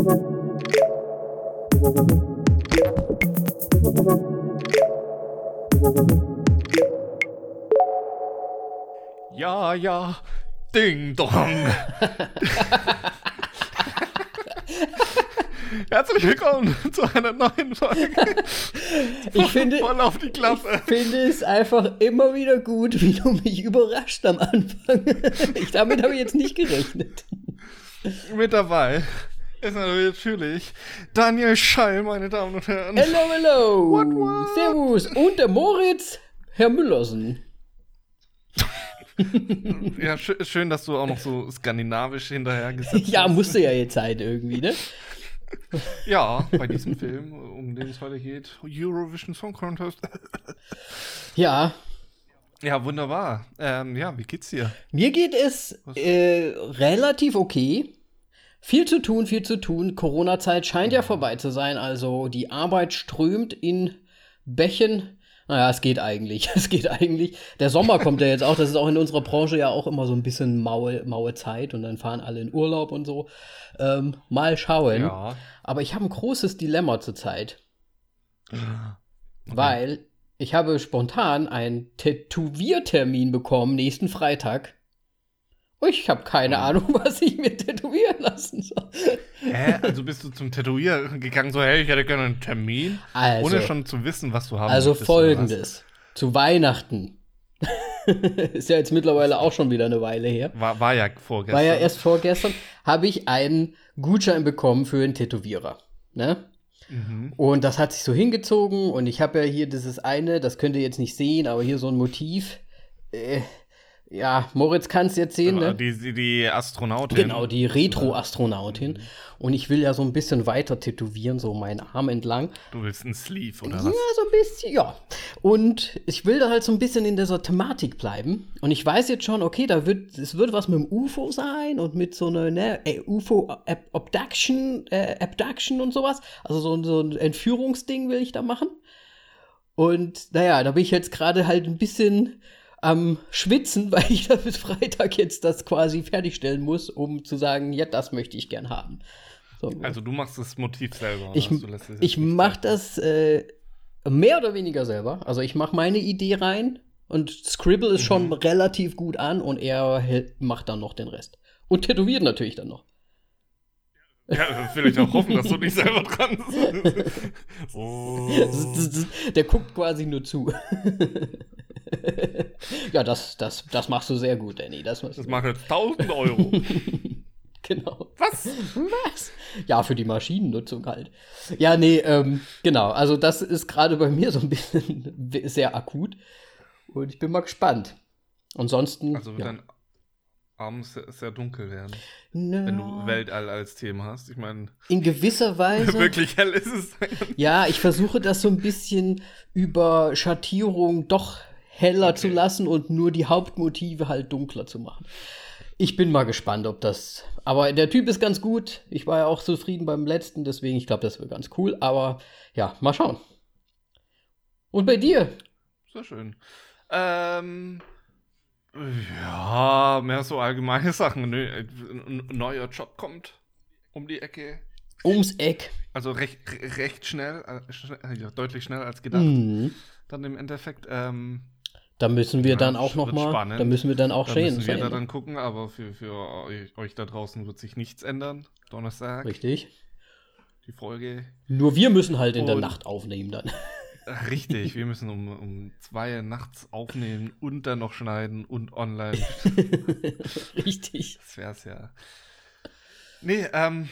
Ja, ja, Ding Dong. Herzlich willkommen zu einer neuen Folge. Ich finde, Voll auf die Klappe. ich finde es einfach immer wieder gut, wie du mich überrascht am Anfang. Ich, damit habe ich jetzt nicht gerechnet. Mit dabei ist natürlich Daniel Schall, meine Damen und Herren. Hello, hello. What, what? Servus. Und der Moritz, Herr Müllersen. Ja, schö schön, dass du auch noch so skandinavisch hinterhergesetzt Ja, hast. musste ja jetzt sein irgendwie, ne? Ja, bei diesem Film, um den es heute geht, Eurovision Song Contest. Ja, Ja, wunderbar. Ähm, ja, wie geht's dir? mir geht es äh, relativ okay. Viel zu tun, viel zu tun. Corona-Zeit scheint ja vorbei zu sein, also die Arbeit strömt in Bächen. Naja, es geht eigentlich. Es geht eigentlich. Der Sommer kommt ja jetzt auch. Das ist auch in unserer Branche ja auch immer so ein bisschen maue, maue Zeit und dann fahren alle in Urlaub und so. Ähm, mal schauen. Ja. Aber ich habe ein großes Dilemma zurzeit, weil ich habe spontan einen Tätowiertermin bekommen nächsten Freitag. Ich habe keine. Ahnung, was ich mir tätowieren lassen soll. Hä? Also bist du zum Tätowier gegangen, so, hey, ich hätte gerne einen Termin, Also, ohne schon zu wissen, was du haben also möchtest, folgendes. Zu Weihnachten. ist ja jetzt mittlerweile auch schon wieder eine Weile her. War, war ja vorgestern. War ja erst vorgestern, habe ich einen Gutschein bekommen für einen Tätowierer. Ne? Mhm. Und das hat sich so hingezogen und ich habe ja hier dieses eine, das könnt ihr jetzt nicht sehen, aber hier so ein Motiv. Äh, ja, Moritz kann es jetzt sehen, ne? Die, die, die Astronautin. Genau, die Retro-Astronautin. Und ich will ja so ein bisschen weiter tätowieren, so meinen Arm entlang. Du willst einen Sleeve, oder Ja, was? so ein bisschen, ja. Und ich will da halt so ein bisschen in dieser Thematik bleiben. Und ich weiß jetzt schon, okay, da wird, es wird was mit dem UFO sein und mit so einer, ne, äh, UFO Ab Abduction, äh, Abduction und sowas. Also so, so ein Entführungsding will ich da machen. Und naja, da bin ich jetzt gerade halt ein bisschen am Schwitzen, weil ich bis Freitag jetzt das quasi fertigstellen muss, um zu sagen, ja, das möchte ich gern haben. So. Also du machst das Motiv selber. Ich, ich mache das äh, mehr oder weniger selber. Also ich mache meine Idee rein und Scribble ist Mhm. schon relativ gut an und er macht dann noch den Rest. Und tätowiert natürlich dann noch. Ja, das will ich auch hoffen, dass du nicht selber dran bist. so. Der guckt quasi nur zu. ja, das, das, das machst du sehr gut, Danny. Das, Das macht jetzt 1000 Euro. genau. Was? Was? Ja, für die Maschinennutzung halt. Ja, nee, ähm, genau. Also das ist gerade bei mir so ein bisschen sehr akut. Und ich bin mal gespannt. Ansonsten. Also wird ja. dein Arm sehr, sehr dunkel werden, Na, wenn du Weltall als Thema hast. Ich meine, in gewisser Weise. wirklich hell ist es. Ja, ich versuche das so ein bisschen über Schattierung doch heller Okay. zu lassen und nur die Hauptmotive halt dunkler zu machen. Ich bin mal gespannt, ob das. Aber der Typ ist ganz gut. Ich war ja auch zufrieden beim letzten, deswegen, ich glaube, das wird ganz cool. Aber ja, mal schauen. Und bei dir? Sehr schön. Ähm, ja, mehr so allgemeine Sachen. Nö, äh, ein neuer Job kommt um die Ecke. Ums Eck. Also recht, recht schnell, äh, schnell ja, deutlich schneller als gedacht. Mhm. Dann im Endeffekt. Ähm, Da müssen wir Ja, dann auch wird noch mal. spannend. Da müssen wir dann auch da stehen. müssen wir da dann gucken, aber für, für euch, euch da draußen wird sich nichts ändern. Donnerstag, Richtig. die Folge. Nur wir müssen halt in der Und- Nacht aufnehmen dann. Äh, Richtig, wir müssen um, um zwei nachts aufnehmen und dann noch schneiden und online. Richtig. Das wär's ja. Nee, ähm.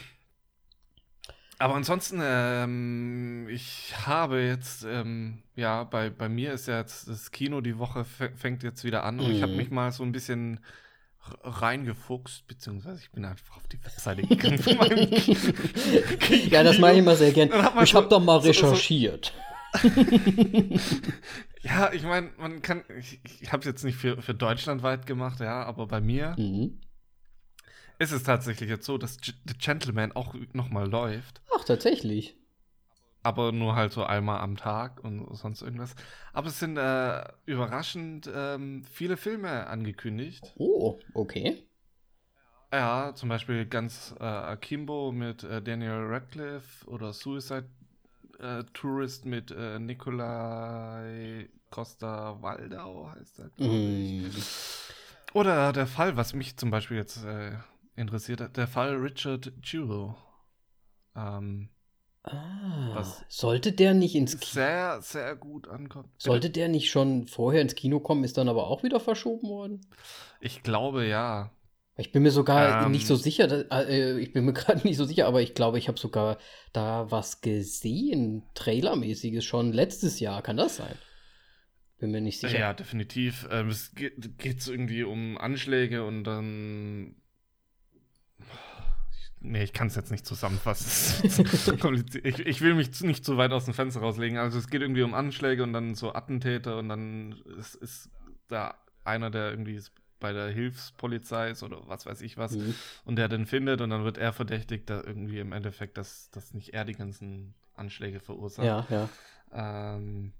Aber ansonsten, ähm, ich habe jetzt, ähm, ja, bei, bei mir ist ja jetzt das Kino die Woche fä- fängt jetzt wieder an und ich habe Mhm. mich mal so ein bisschen reingefuchst, beziehungsweise ich bin einfach auf die Webseite gegangen von meinem Ja, das mache ich immer sehr gern. Ich so- habe doch mal so- so- recherchiert. Ja, ich meine, man kann, ich, ich habe es jetzt nicht für, für deutschlandweit gemacht, ja, aber bei mir Mhm. Ist es tatsächlich jetzt so, dass G The Gentleman auch nochmal läuft. Ach, tatsächlich. aber nur halt so einmal am Tag und sonst irgendwas. Aber es sind äh, überraschend ähm, viele Filme angekündigt. Oh, okay. Ja, zum Beispiel ganz äh, Akimbo mit äh, Daniel Radcliffe oder Suicide äh, Tourist mit äh, Nikolai Costa Waldau heißt er. Mm. Oder der Fall, was mich zum Beispiel jetzt äh, interessiert der Fall Richard Jewell. Ähm, Ah, Was- sollte der nicht ins Kino? sehr, sehr gut ankommt. Sollte der nicht schon vorher ins Kino kommen, ist dann aber auch wieder verschoben worden? Ich glaube ja. Ich bin mir sogar Ähm. nicht so sicher, dass- äh, ich bin mir gerade nicht so sicher, aber ich glaube, ich habe sogar da was gesehen, Trailermäßiges schon letztes Jahr. Kann das sein? Bin mir nicht sicher. Ja, definitiv. Ähm, es geht, geht so irgendwie um Anschläge und dann. Nee, ich kann es jetzt nicht zusammenfassen. Ich, ich will mich nicht zu weit aus dem Fenster rauslegen. Also es geht irgendwie um Anschläge und dann so Attentäter und dann ist, ist da einer, der irgendwie ist bei der Hilfspolizei ist oder was weiß ich was Mhm. und der den findet und dann wird er verdächtigt, da irgendwie im Endeffekt, dass, dass nicht er die ganzen Anschläge verursacht. Ja, ja. Ähm,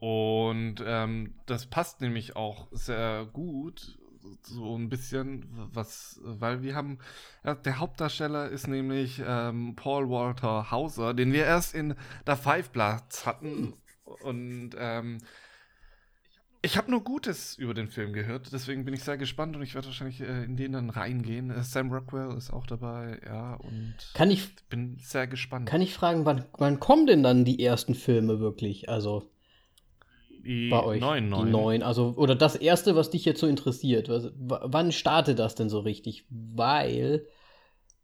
und ähm, das passt nämlich auch sehr gut, so ein bisschen, was, weil wir haben, ja, der Hauptdarsteller ist nämlich ähm, Paul Walter Hauser, den wir erst in der Five Bloods hatten und ähm, ich habe nur Gutes über den Film gehört, deswegen bin ich sehr gespannt und ich werde wahrscheinlich äh, in den dann reingehen. Äh, Sam Rockwell ist auch dabei, ja, und Kann ich, bin sehr gespannt. kann ich fragen, wann, wann kommen denn dann die ersten Filme wirklich? Also Die bei euch? neuen, Die neuen. neuen. Also, oder das erste, was dich jetzt so interessiert. Was, wann startet das denn so richtig? Weil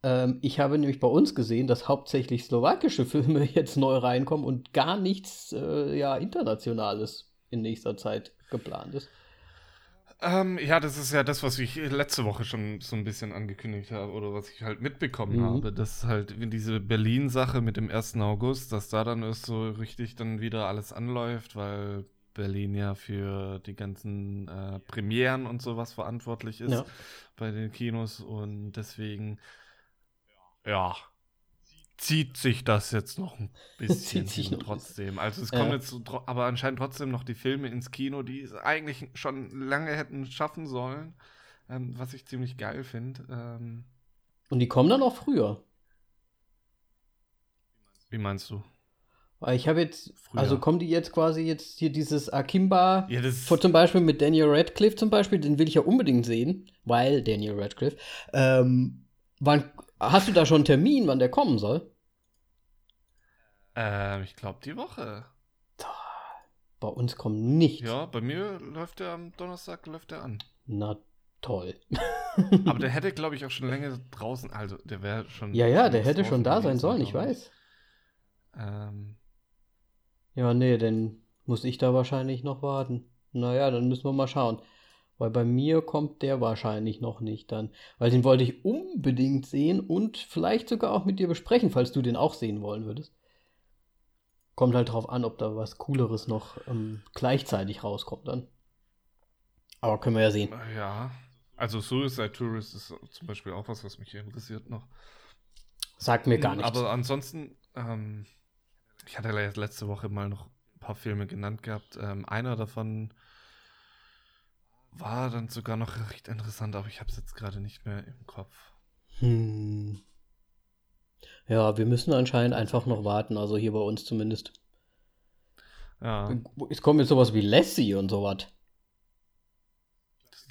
ähm, ich habe nämlich bei uns gesehen, dass hauptsächlich slowakische Filme jetzt neu reinkommen und gar nichts äh, ja, Internationales in nächster Zeit geplant ist. Ähm, ja, das ist ja das, was ich letzte Woche schon so ein bisschen angekündigt habe oder was ich halt mitbekommen Mhm. habe. Das ist halt diese Berlin-Sache mit dem 1. August, dass da dann erst so richtig dann wieder alles anläuft, weil Berlin ja für die ganzen äh, Premieren und sowas verantwortlich ist Ja. bei den Kinos und deswegen, ja, zieht sich das jetzt noch ein bisschen noch trotzdem. Also es Ja. kommen jetzt so, tro- aber anscheinend trotzdem noch die Filme ins Kino, die es eigentlich schon lange hätten schaffen sollen, ähm, was ich ziemlich geil finde. Ähm, Und die kommen dann auch früher. wie meinst du? Weil ich habe jetzt, Früher. also kommen die jetzt quasi jetzt hier dieses Akimba Ja, zum Beispiel mit Daniel Radcliffe zum Beispiel, den will ich ja unbedingt sehen, weil Daniel Radcliffe. Ähm, wann, hast du da schon einen Termin, wann der kommen soll? ähm, ich glaube die Woche. Bei uns kommt nichts. Ja, bei mir läuft der am Donnerstag läuft der an. Na toll. Aber der hätte, glaube ich, auch schon länger draußen, also der wäre schon. ja, ja, der hätte schon da sein sollen, ich weiß. Ähm, Ja, nee, dann muss ich da wahrscheinlich noch warten. Naja, dann müssen wir mal schauen. Weil bei mir kommt der wahrscheinlich noch nicht dann. Weil den wollte ich unbedingt sehen und vielleicht sogar auch mit dir besprechen, falls du den auch sehen wollen würdest. Kommt halt drauf an, ob da was Cooleres noch ähm, gleichzeitig rauskommt dann. Aber können wir ja sehen. ja. Also Suicide Tourist ist zum Beispiel auch was, was mich interessiert noch. Sagt mir gar nichts. Aber ansonsten, ähm, ich hatte letzte Woche mal noch ein paar Filme genannt gehabt. Ähm, einer davon war dann sogar noch recht interessant, aber ich habe es jetzt gerade nicht mehr im Kopf. Hm. Ja, wir müssen anscheinend einfach noch warten, also hier bei uns zumindest. Ja, Es kommt jetzt sowas wie Lassie und sowas.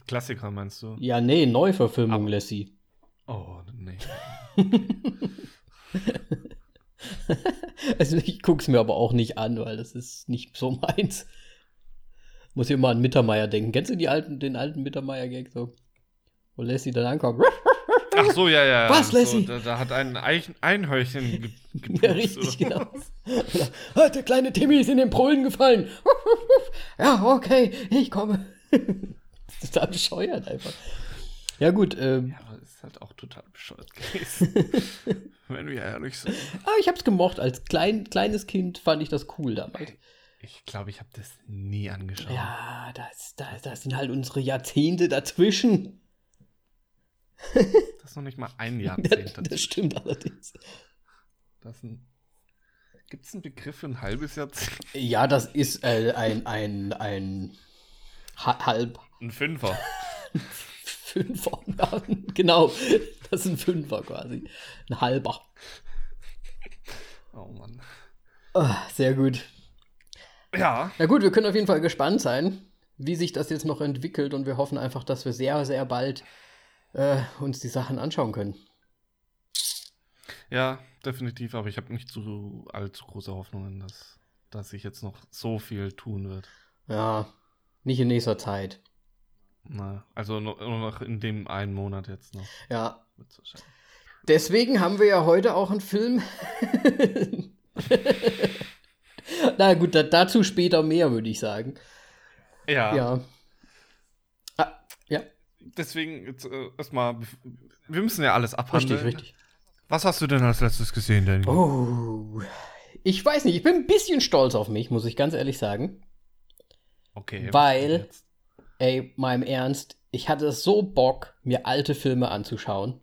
Klassiker meinst du? Ja, nee, Neuverfilmung Aber- Lassie. Oh, nee. also ich guck's mir aber auch nicht an, weil das ist nicht so meins. Muss hier mal an Mittermeier denken. Kennst du die alten, den alten Mittermeier-Gag so? Wo Lassie dann ankommt. Ach so, ja, ja. Was, so, Lassie? da, da hat ein Eichen, Einhörchen ge gepupst, Ja, richtig, genau. "Ah, der kleine Timmy ist in den Brüllen gefallen. ja, okay, ich komme. das ist total bescheuert einfach. Ja, gut, ähm, Ja, halt auch total bescheuert gewesen. wenn wir ehrlich sind. aber ich hab's gemocht. Als klein, kleines Kind fand ich das cool damals. Ich glaube, ich habe das nie angeschaut. Ja, das, das, das sind halt unsere Jahrzehnte dazwischen. Das ist noch nicht mal ein Jahrzehnt. Das, dazwischen. stimmt allerdings. Das Gibt es einen Begriff für ein halbes Jahrzehnt? Ja, das ist äh, ein, ein, ein ha halb Ein Fünfer. Fünfer. Ja, genau, das ist ein Fünfer quasi. Ein halber. Oh Mann. Oh, sehr gut. Ja. Na gut, wir können auf jeden Fall gespannt sein, wie sich das jetzt noch entwickelt und wir hoffen einfach, dass wir sehr, sehr bald äh, uns die Sachen anschauen können. Ja, definitiv, aber ich habe nicht zu allzu große Hoffnungen, dass, dass sich jetzt noch so viel tun wird. Ja, nicht in nächster Zeit. Na, also nur, noch in dem einen Monat jetzt noch. Ja. Deswegen haben wir ja heute auch einen Film. Na gut, da, dazu später mehr, würde ich sagen. Ja, Ja. Ah, ja, deswegen jetzt äh, erstmal, wir müssen ja alles abhandeln. richtig, richtig. Was hast du denn als letztes gesehen, Danny? Oh. Ich weiß nicht, ich bin ein bisschen stolz auf mich, muss ich ganz ehrlich sagen. Okay. Weil-? Ey, mal im Ernst, ich hatte so Bock, mir alte Filme anzuschauen.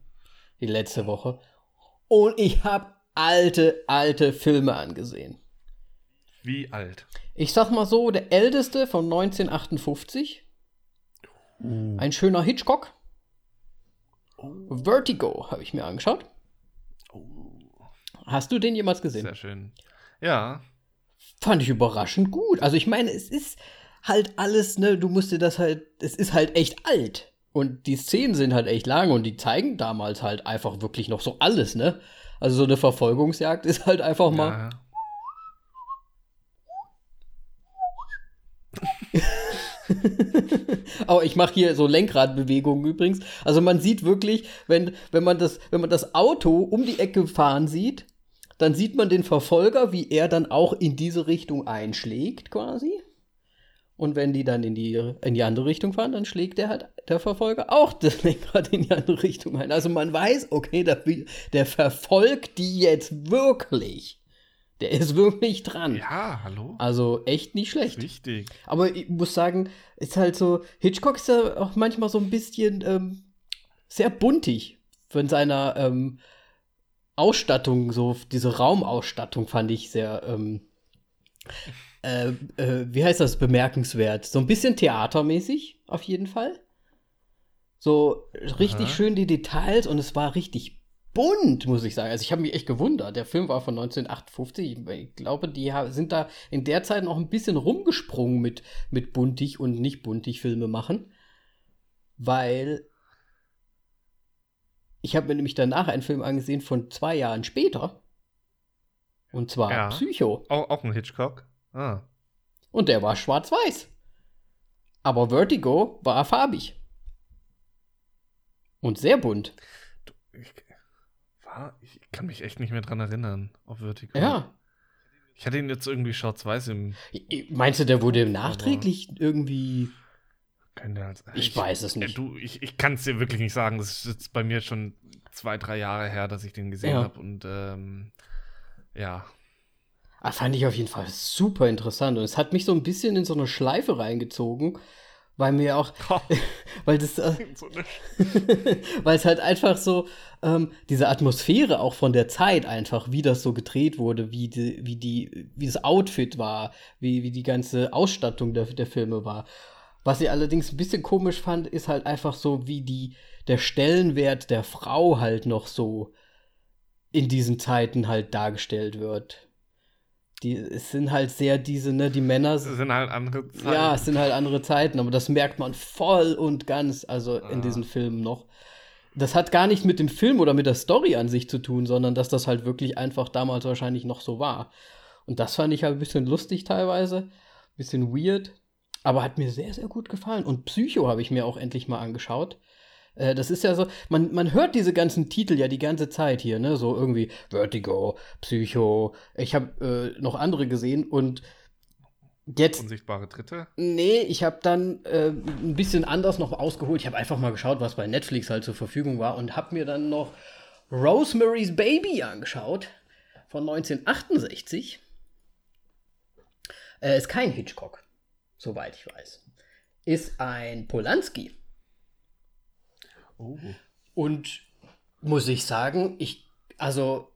Die letzte Woche. Und ich habe alte, alte Filme angesehen. Wie alt? Ich sag mal so, der älteste von 1958. Ein schöner Hitchcock. Vertigo habe ich mir angeschaut. Hast du den jemals gesehen? Sehr schön. Ja, Fand ich überraschend gut. Also ich meine, es ist halt alles, ne, du musst dir das halt, es ist halt echt alt. Und die Szenen sind halt echt lang und die zeigen damals halt einfach wirklich noch so alles, ne? Also so eine Verfolgungsjagd ist halt einfach mal. ja. Aber ich mache hier so Lenkradbewegungen übrigens. Also man sieht wirklich, wenn, wenn, man das, wenn man das Auto um die Ecke fahren sieht, dann sieht man den Verfolger, wie er dann auch in diese Richtung einschlägt, quasi. Und wenn die dann in die, in die andere Richtung fahren, dann schlägt der halt, der Verfolger, auch das Lenkrad in die andere Richtung ein. Also man weiß, okay, der, der verfolgt die jetzt wirklich. Der ist wirklich dran. Ja, hallo? Also echt nicht schlecht. Wichtig. Aber ich muss sagen, ist halt so, Hitchcock ist ja auch manchmal so ein bisschen ähm, sehr buntig von seiner ähm, Ausstattung, so diese Raumausstattung fand ich sehr, ähm, äh, äh, wie heißt das, bemerkenswert. So ein bisschen theatermäßig, auf jeden Fall. So richtig Aha. schön die Details und es war richtig bunt, muss ich sagen. Also ich habe mich echt gewundert. Der Film war von 1958. Ich, glaube, die sind da in der Zeit noch ein bisschen rumgesprungen mit, mit buntig und nicht buntig Filme machen. Weil ich habe mir nämlich danach einen Film angesehen von zwei Jahren später. Und zwar Ja. Psycho. Auch, auch ein Hitchcock? Ah. Und der war schwarz-weiß. Aber Vertigo war farbig. Und sehr bunt. Ich, war, ich kann mich echt nicht mehr dran erinnern, auf Vertigo. Ja. Ich hatte ihn jetzt irgendwie schwarz-weiß im. Meinst du, der wurde nachträglich irgendwie. Als, Ich weiß es nicht. du, ich, ich kann es dir wirklich nicht sagen. Das ist jetzt bei mir schon zwei, drei Jahre her, dass ich den gesehen Ja. habe. Und ähm, ja. Ah, fand ich auf jeden Fall super interessant. Und es hat mich so ein bisschen in so eine Schleife reingezogen, weil mir auch, weil das, äh, weil es halt einfach so, ähm, diese Atmosphäre auch von der Zeit einfach, wie das so gedreht wurde, wie die, wie die, wie das Outfit war, wie, wie die ganze Ausstattung der, der Filme war. Was ich allerdings ein bisschen komisch fand, ist halt einfach so, wie die, der Stellenwert der Frau halt noch so in diesen Zeiten halt dargestellt wird. Die, es sind halt sehr diese, ne, die Männer Das sind halt andere Zeiten. ja, es sind halt andere Zeiten, aber das merkt man voll und ganz, also in Ah. diesen Filmen noch. Das hat gar nicht mit dem Film oder mit der Story an sich zu tun, sondern dass das halt wirklich einfach damals wahrscheinlich noch so war. Und das fand ich halt ein bisschen lustig teilweise, ein bisschen weird, aber hat mir sehr, sehr gut gefallen. Und Psycho habe ich mir auch endlich mal angeschaut. Äh, Das ist ja so, man, man hört diese ganzen Titel ja die ganze Zeit hier, ne? So irgendwie Vertigo, Psycho. Ich habe äh, noch andere gesehen und jetzt Unsichtbare Dritte. Nee, ich habe dann äh, ein bisschen anders noch ausgeholt. Ich habe einfach mal geschaut, was bei Netflix halt zur Verfügung war und habe mir dann noch Rosemary's Baby angeschaut von 1968. Äh, ist kein Hitchcock, soweit ich weiß. Ist ein Polanski. Oh. Und muss ich sagen, ich, also,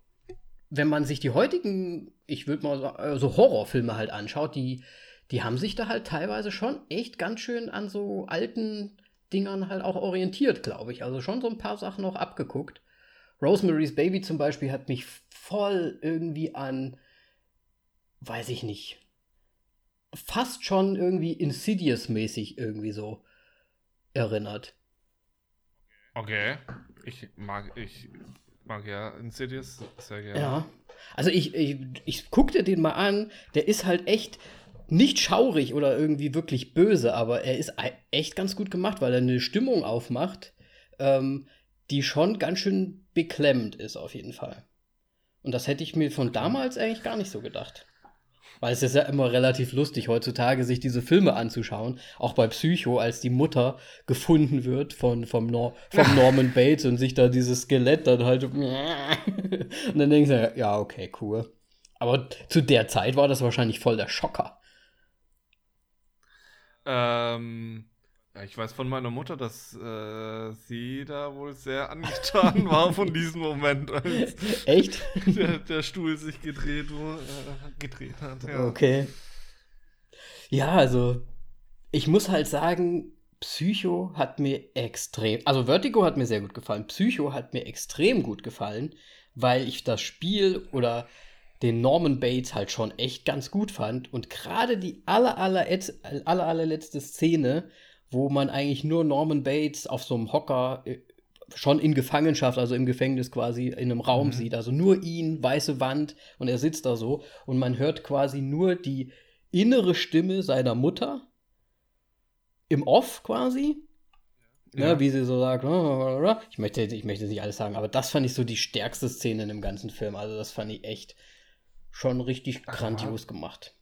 wenn man sich die heutigen, ich würde mal äh, so Horrorfilme halt anschaut, die, die haben sich da halt teilweise schon echt ganz schön an so alten Dingern halt auch orientiert, glaube ich. Also schon so ein paar Sachen auch abgeguckt. Rosemary's Baby zum Beispiel hat mich voll irgendwie an, weiß ich nicht, fast schon irgendwie Insidious-mäßig irgendwie so erinnert. Okay. Ich mag, ich mag ja Insidious sehr gerne. Ja. Also ich, ich, ich guck dir den mal an, der ist halt echt nicht schaurig oder irgendwie wirklich böse, aber er ist echt ganz gut gemacht, weil er eine Stimmung aufmacht, ähm, die schon ganz schön beklemmend ist, auf jeden Fall. Und das hätte ich mir von damals eigentlich gar nicht so gedacht. Weil es ist ja immer relativ lustig heutzutage, sich diese Filme anzuschauen. Auch bei Psycho, als die Mutter gefunden wird von, vom, Nor vom Norman Bates und sich da dieses Skelett dann halt. und dann denkst du, ja, okay, cool. Aber zu der Zeit war das wahrscheinlich voll der Schocker. Ähm, ja, ich weiß von meiner Mutter, dass äh, sie da wohl sehr angetan war von diesem Moment, als Echt? Der, der Stuhl sich gedreht, wo, äh, gedreht hat. Ja. Okay. Ja, also ich muss halt sagen, Psycho hat mir extrem, also Vertigo hat mir sehr gut gefallen, Psycho hat mir extrem gut gefallen, weil ich das Spiel oder den Norman Bates halt schon echt ganz gut fand und gerade die aller, aller, aller, allerletzte Szene, wo man eigentlich nur Norman Bates auf so einem Hocker äh, schon in Gefangenschaft, also im Gefängnis quasi in einem Raum mhm. sieht. Also nur ihn, weiße Wand und er sitzt da so und man hört quasi nur die innere Stimme seiner Mutter im Off quasi. Ne, ja. Ne, wie sie so sagt, ich möchte, ich möchte nicht alles sagen, aber das fand ich so die stärkste Szene in dem ganzen Film. Also das fand ich echt schon richtig grandios gemacht.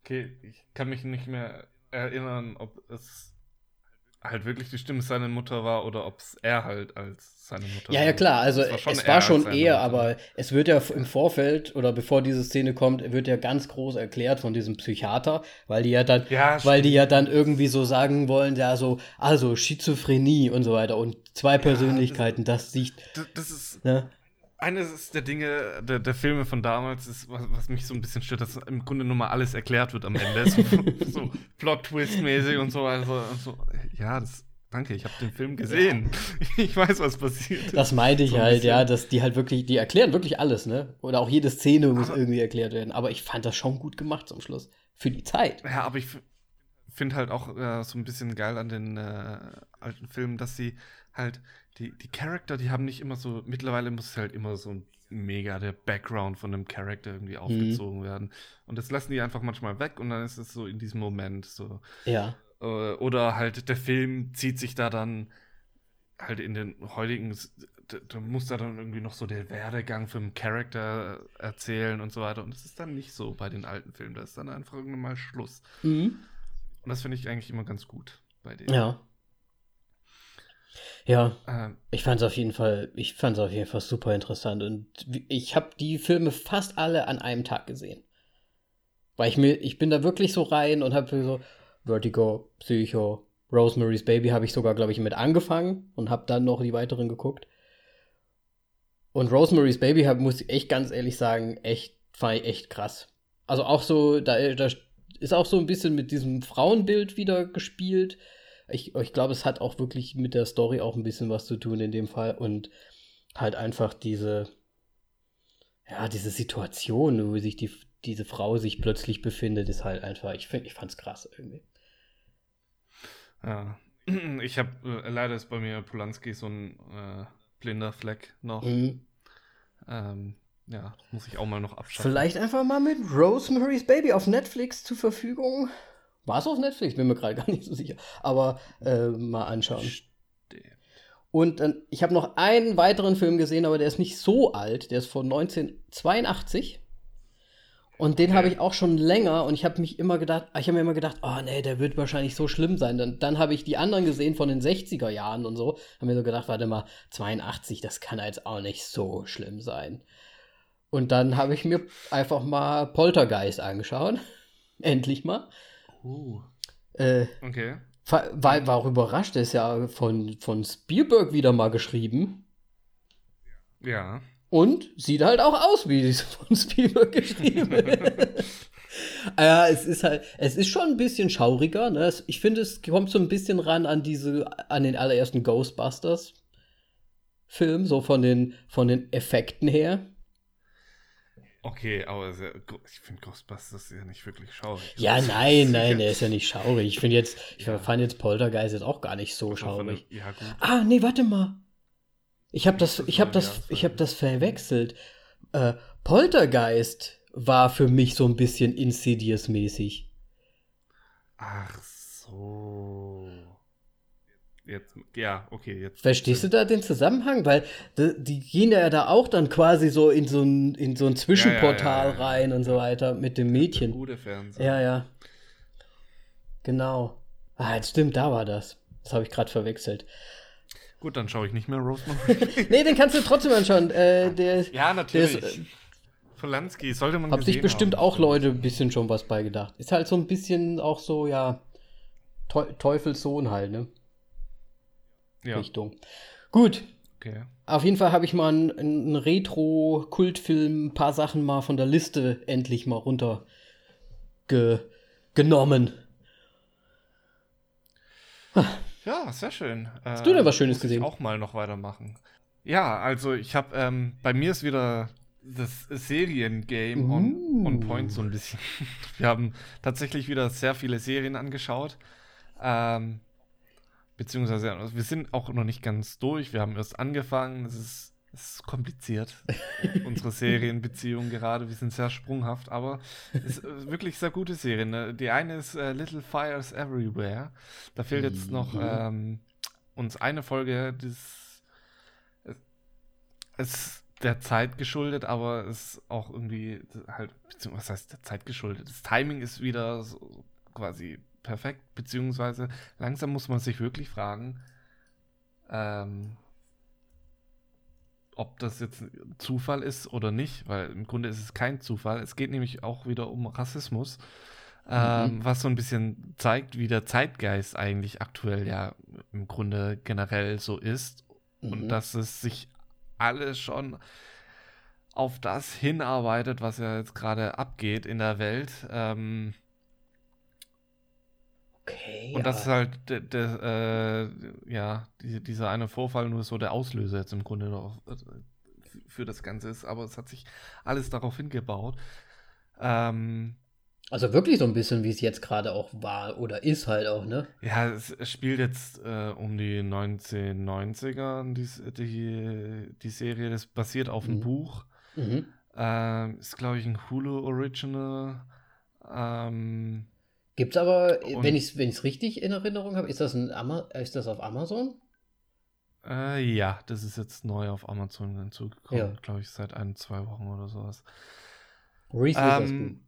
Okay, ich kann mich nicht mehr erinnern, ob es halt wirklich die Stimme seiner Mutter war oder ob es er halt als seine Mutter ja, war. Ja, klar, also war es war schon er, aber es wird ja im Vorfeld oder bevor diese Szene kommt, wird ja ganz groß erklärt von diesem Psychiater, weil die ja dann, ja, weil die ja dann irgendwie so sagen wollen, ja so, also Schizophrenie und so weiter und zwei Persönlichkeiten, das, das sieht. Das, das ist. Ne? Eines der Dinge der, der Filme von damals ist, was, was, mich so ein bisschen stört, dass im Grunde nur mal alles erklärt wird am Ende. so, so Plot-Twist-mäßig und so. Also, so. Ja, das, danke, ich habe den Film gesehen. Ja. Ich weiß, was passiert. Das meinte ich so halt, ja, dass die halt wirklich, die erklären wirklich alles, ne? Oder auch jede Szene muss aber, irgendwie erklärt werden. Aber ich fand das schon gut gemacht zum Schluss. Für die Zeit. Ja, aber ich finde halt auch äh, so ein bisschen geil an den äh, alten Filmen, dass sie halt die, die Charakter, die haben nicht immer so, mittlerweile muss halt immer so ein mega der Background von einem Charakter irgendwie mhm. aufgezogen mhm. werden. Und das lassen die einfach manchmal weg und dann ist es so in diesem Moment so. Ja. Äh, oder halt der Film zieht sich da dann halt in den heutigen, da muss da dann irgendwie noch so der Werdegang für einen Charakter erzählen und so weiter. Und das ist dann nicht so bei den alten Filmen. Da ist dann einfach irgendwann mal Schluss. Mhm. Und das finde ich eigentlich immer ganz gut bei denen. Ja. Ja, ähm, ich fand es auf jeden Fall, ich fand es auf jeden Fall super interessant und ich habe die Filme fast alle an einem Tag gesehen. Weil ich mir, ich bin da wirklich so rein und habe so Vertigo, Psycho, Rosemary's Baby habe ich sogar, glaube ich, mit angefangen und habe dann noch die weiteren geguckt. Und Rosemary's Baby hab, muss ich echt ganz ehrlich sagen, echt, fand ich echt krass. Also auch so, da, da ist auch so ein bisschen mit diesem Frauenbild wieder gespielt ich, ich glaube, es hat auch wirklich mit der Story auch ein bisschen was zu tun in dem Fall und halt einfach diese, ja, diese Situation, wo sich die, diese Frau sich plötzlich befindet, ist halt einfach, ich, find, ich fand's krass irgendwie. Ja, ich habe, äh, leider ist bei mir Polanski so ein äh, blinder Fleck noch. Mhm. Ähm, ja, muss ich auch mal noch abschaffen. Vielleicht einfach mal mit Rosemary's Baby auf Netflix zur Verfügung. War es auf Netflix? Bin mir gerade gar nicht so sicher. Aber äh, mal anschauen. Stimmt. Und äh, ich habe noch einen weiteren Film gesehen, aber der ist nicht so alt. Der ist von 1982. Und den okay. habe ich auch schon länger und ich habe mich immer gedacht, ich habe mir immer gedacht, oh nee, der wird wahrscheinlich so schlimm sein. Dann, dann habe ich die anderen gesehen von den 60er Jahren und so. Habe mir so gedacht, warte mal, 82, das kann jetzt auch nicht so schlimm sein. Und dann habe ich mir einfach mal Poltergeist angeschaut. Endlich mal. Uh. Äh, okay. War, war auch überrascht, der ist ja von, von Spielberg wieder mal geschrieben. Ja. Und sieht halt auch aus, wie es von Spielberg geschrieben Ja, es ist halt, es ist schon ein bisschen schauriger. Ne? Ich finde, es kommt so ein bisschen ran an diese, an den allerersten Ghostbusters-Film, so von den, von den Effekten her. Okay, aber sehr, ich finde Ghostbusters ja nicht wirklich schaurig. Ja, ist nein, nein, der ist ja nicht schaurig. Ich finde jetzt, ich Ja. fand jetzt Poltergeist jetzt auch gar nicht so schaurig. Ja, gut. Ah, nee, warte mal. Ich habe das, ich habe das, ja ich habe das verwechselt. Äh, Poltergeist war für mich so ein bisschen Insidious-mäßig. Ach so. Jetzt, ja, okay, jetzt. Verstehst du da den Zusammenhang? Weil die, die gehen ja da auch dann quasi so in so ein, in so ein Zwischenportal ja, ja, ja. rein und so weiter mit dem Der Mädchen. gute Fernseher. Ja, ja. Genau. Ah, jetzt stimmt, da war das. Das habe ich gerade verwechselt. Gut, dann schaue ich nicht mehr Rosemary. Nee, den kannst du trotzdem anschauen. Äh, der ja, natürlich. Der ist, äh, Polanski, sollte man Hab sich bestimmt haben. auch Leute ein bisschen schon was beigedacht. Ist halt so ein bisschen auch so, ja, Teu Teufelssohn halt, ne? Ja, Richtung. Gut, okay. auf jeden Fall habe ich mal einen, einen Retro-Kultfilm, ein paar Sachen mal von der Liste endlich mal runter ge genommen. Ja, sehr schön. Hast du denn was Schönes gesehen? auch mal noch weitermachen. Ja, also ich habe, ähm, bei mir ist wieder das Seriengame on, Uh. on point so ein bisschen. Wir haben tatsächlich wieder sehr viele Serien angeschaut. Ähm, beziehungsweise, wir sind auch noch nicht ganz durch. Wir haben erst angefangen. Es ist, es ist kompliziert, unsere Serienbeziehung gerade. Wir sind sehr sprunghaft, aber es ist äh, wirklich sehr gute Serien. Ne? Die eine ist äh, Little Fires Everywhere. Da fehlt jetzt noch Mhm. ähm, uns eine Folge es ist der Zeit geschuldet, aber es ist auch irgendwie halt, beziehungsweise was heißt der Zeit geschuldet? Das Timing ist wieder so quasi perfekt, beziehungsweise langsam muss man sich wirklich fragen, ähm, ob das jetzt ein Zufall ist oder nicht, weil im Grunde ist es kein Zufall. Es geht nämlich auch wieder um Rassismus, ähm, was so ein bisschen zeigt, wie der Zeitgeist eigentlich aktuell ja im Grunde generell so ist und Mhm. dass es sich alles schon auf das hinarbeitet, was ja jetzt gerade abgeht in der Welt. Ähm, Okay. und das ist halt der, der, äh, ja, die, dieser eine Vorfall nur so der Auslöser jetzt im Grunde noch äh, für das Ganze ist, aber es hat sich alles darauf hingebaut. Ähm, Also wirklich so ein bisschen, wie es jetzt gerade auch war oder ist halt auch, ne? ja, es, spielt jetzt äh, um die 1990er, die, die, die Serie, das basiert auf einem Mhm. Buch. Mhm. Ähm, ist, glaube ich, ein Hulu Original. Ähm, Gibt's aber, Und- wenn ich es richtig in Erinnerung habe, ist das, ein Ama ist das auf Amazon? äh, ja, das ist jetzt neu auf Amazon hinzugekommen, Ja. glaube ich, seit ein, zwei Wochen oder sowas. Reese Ähm.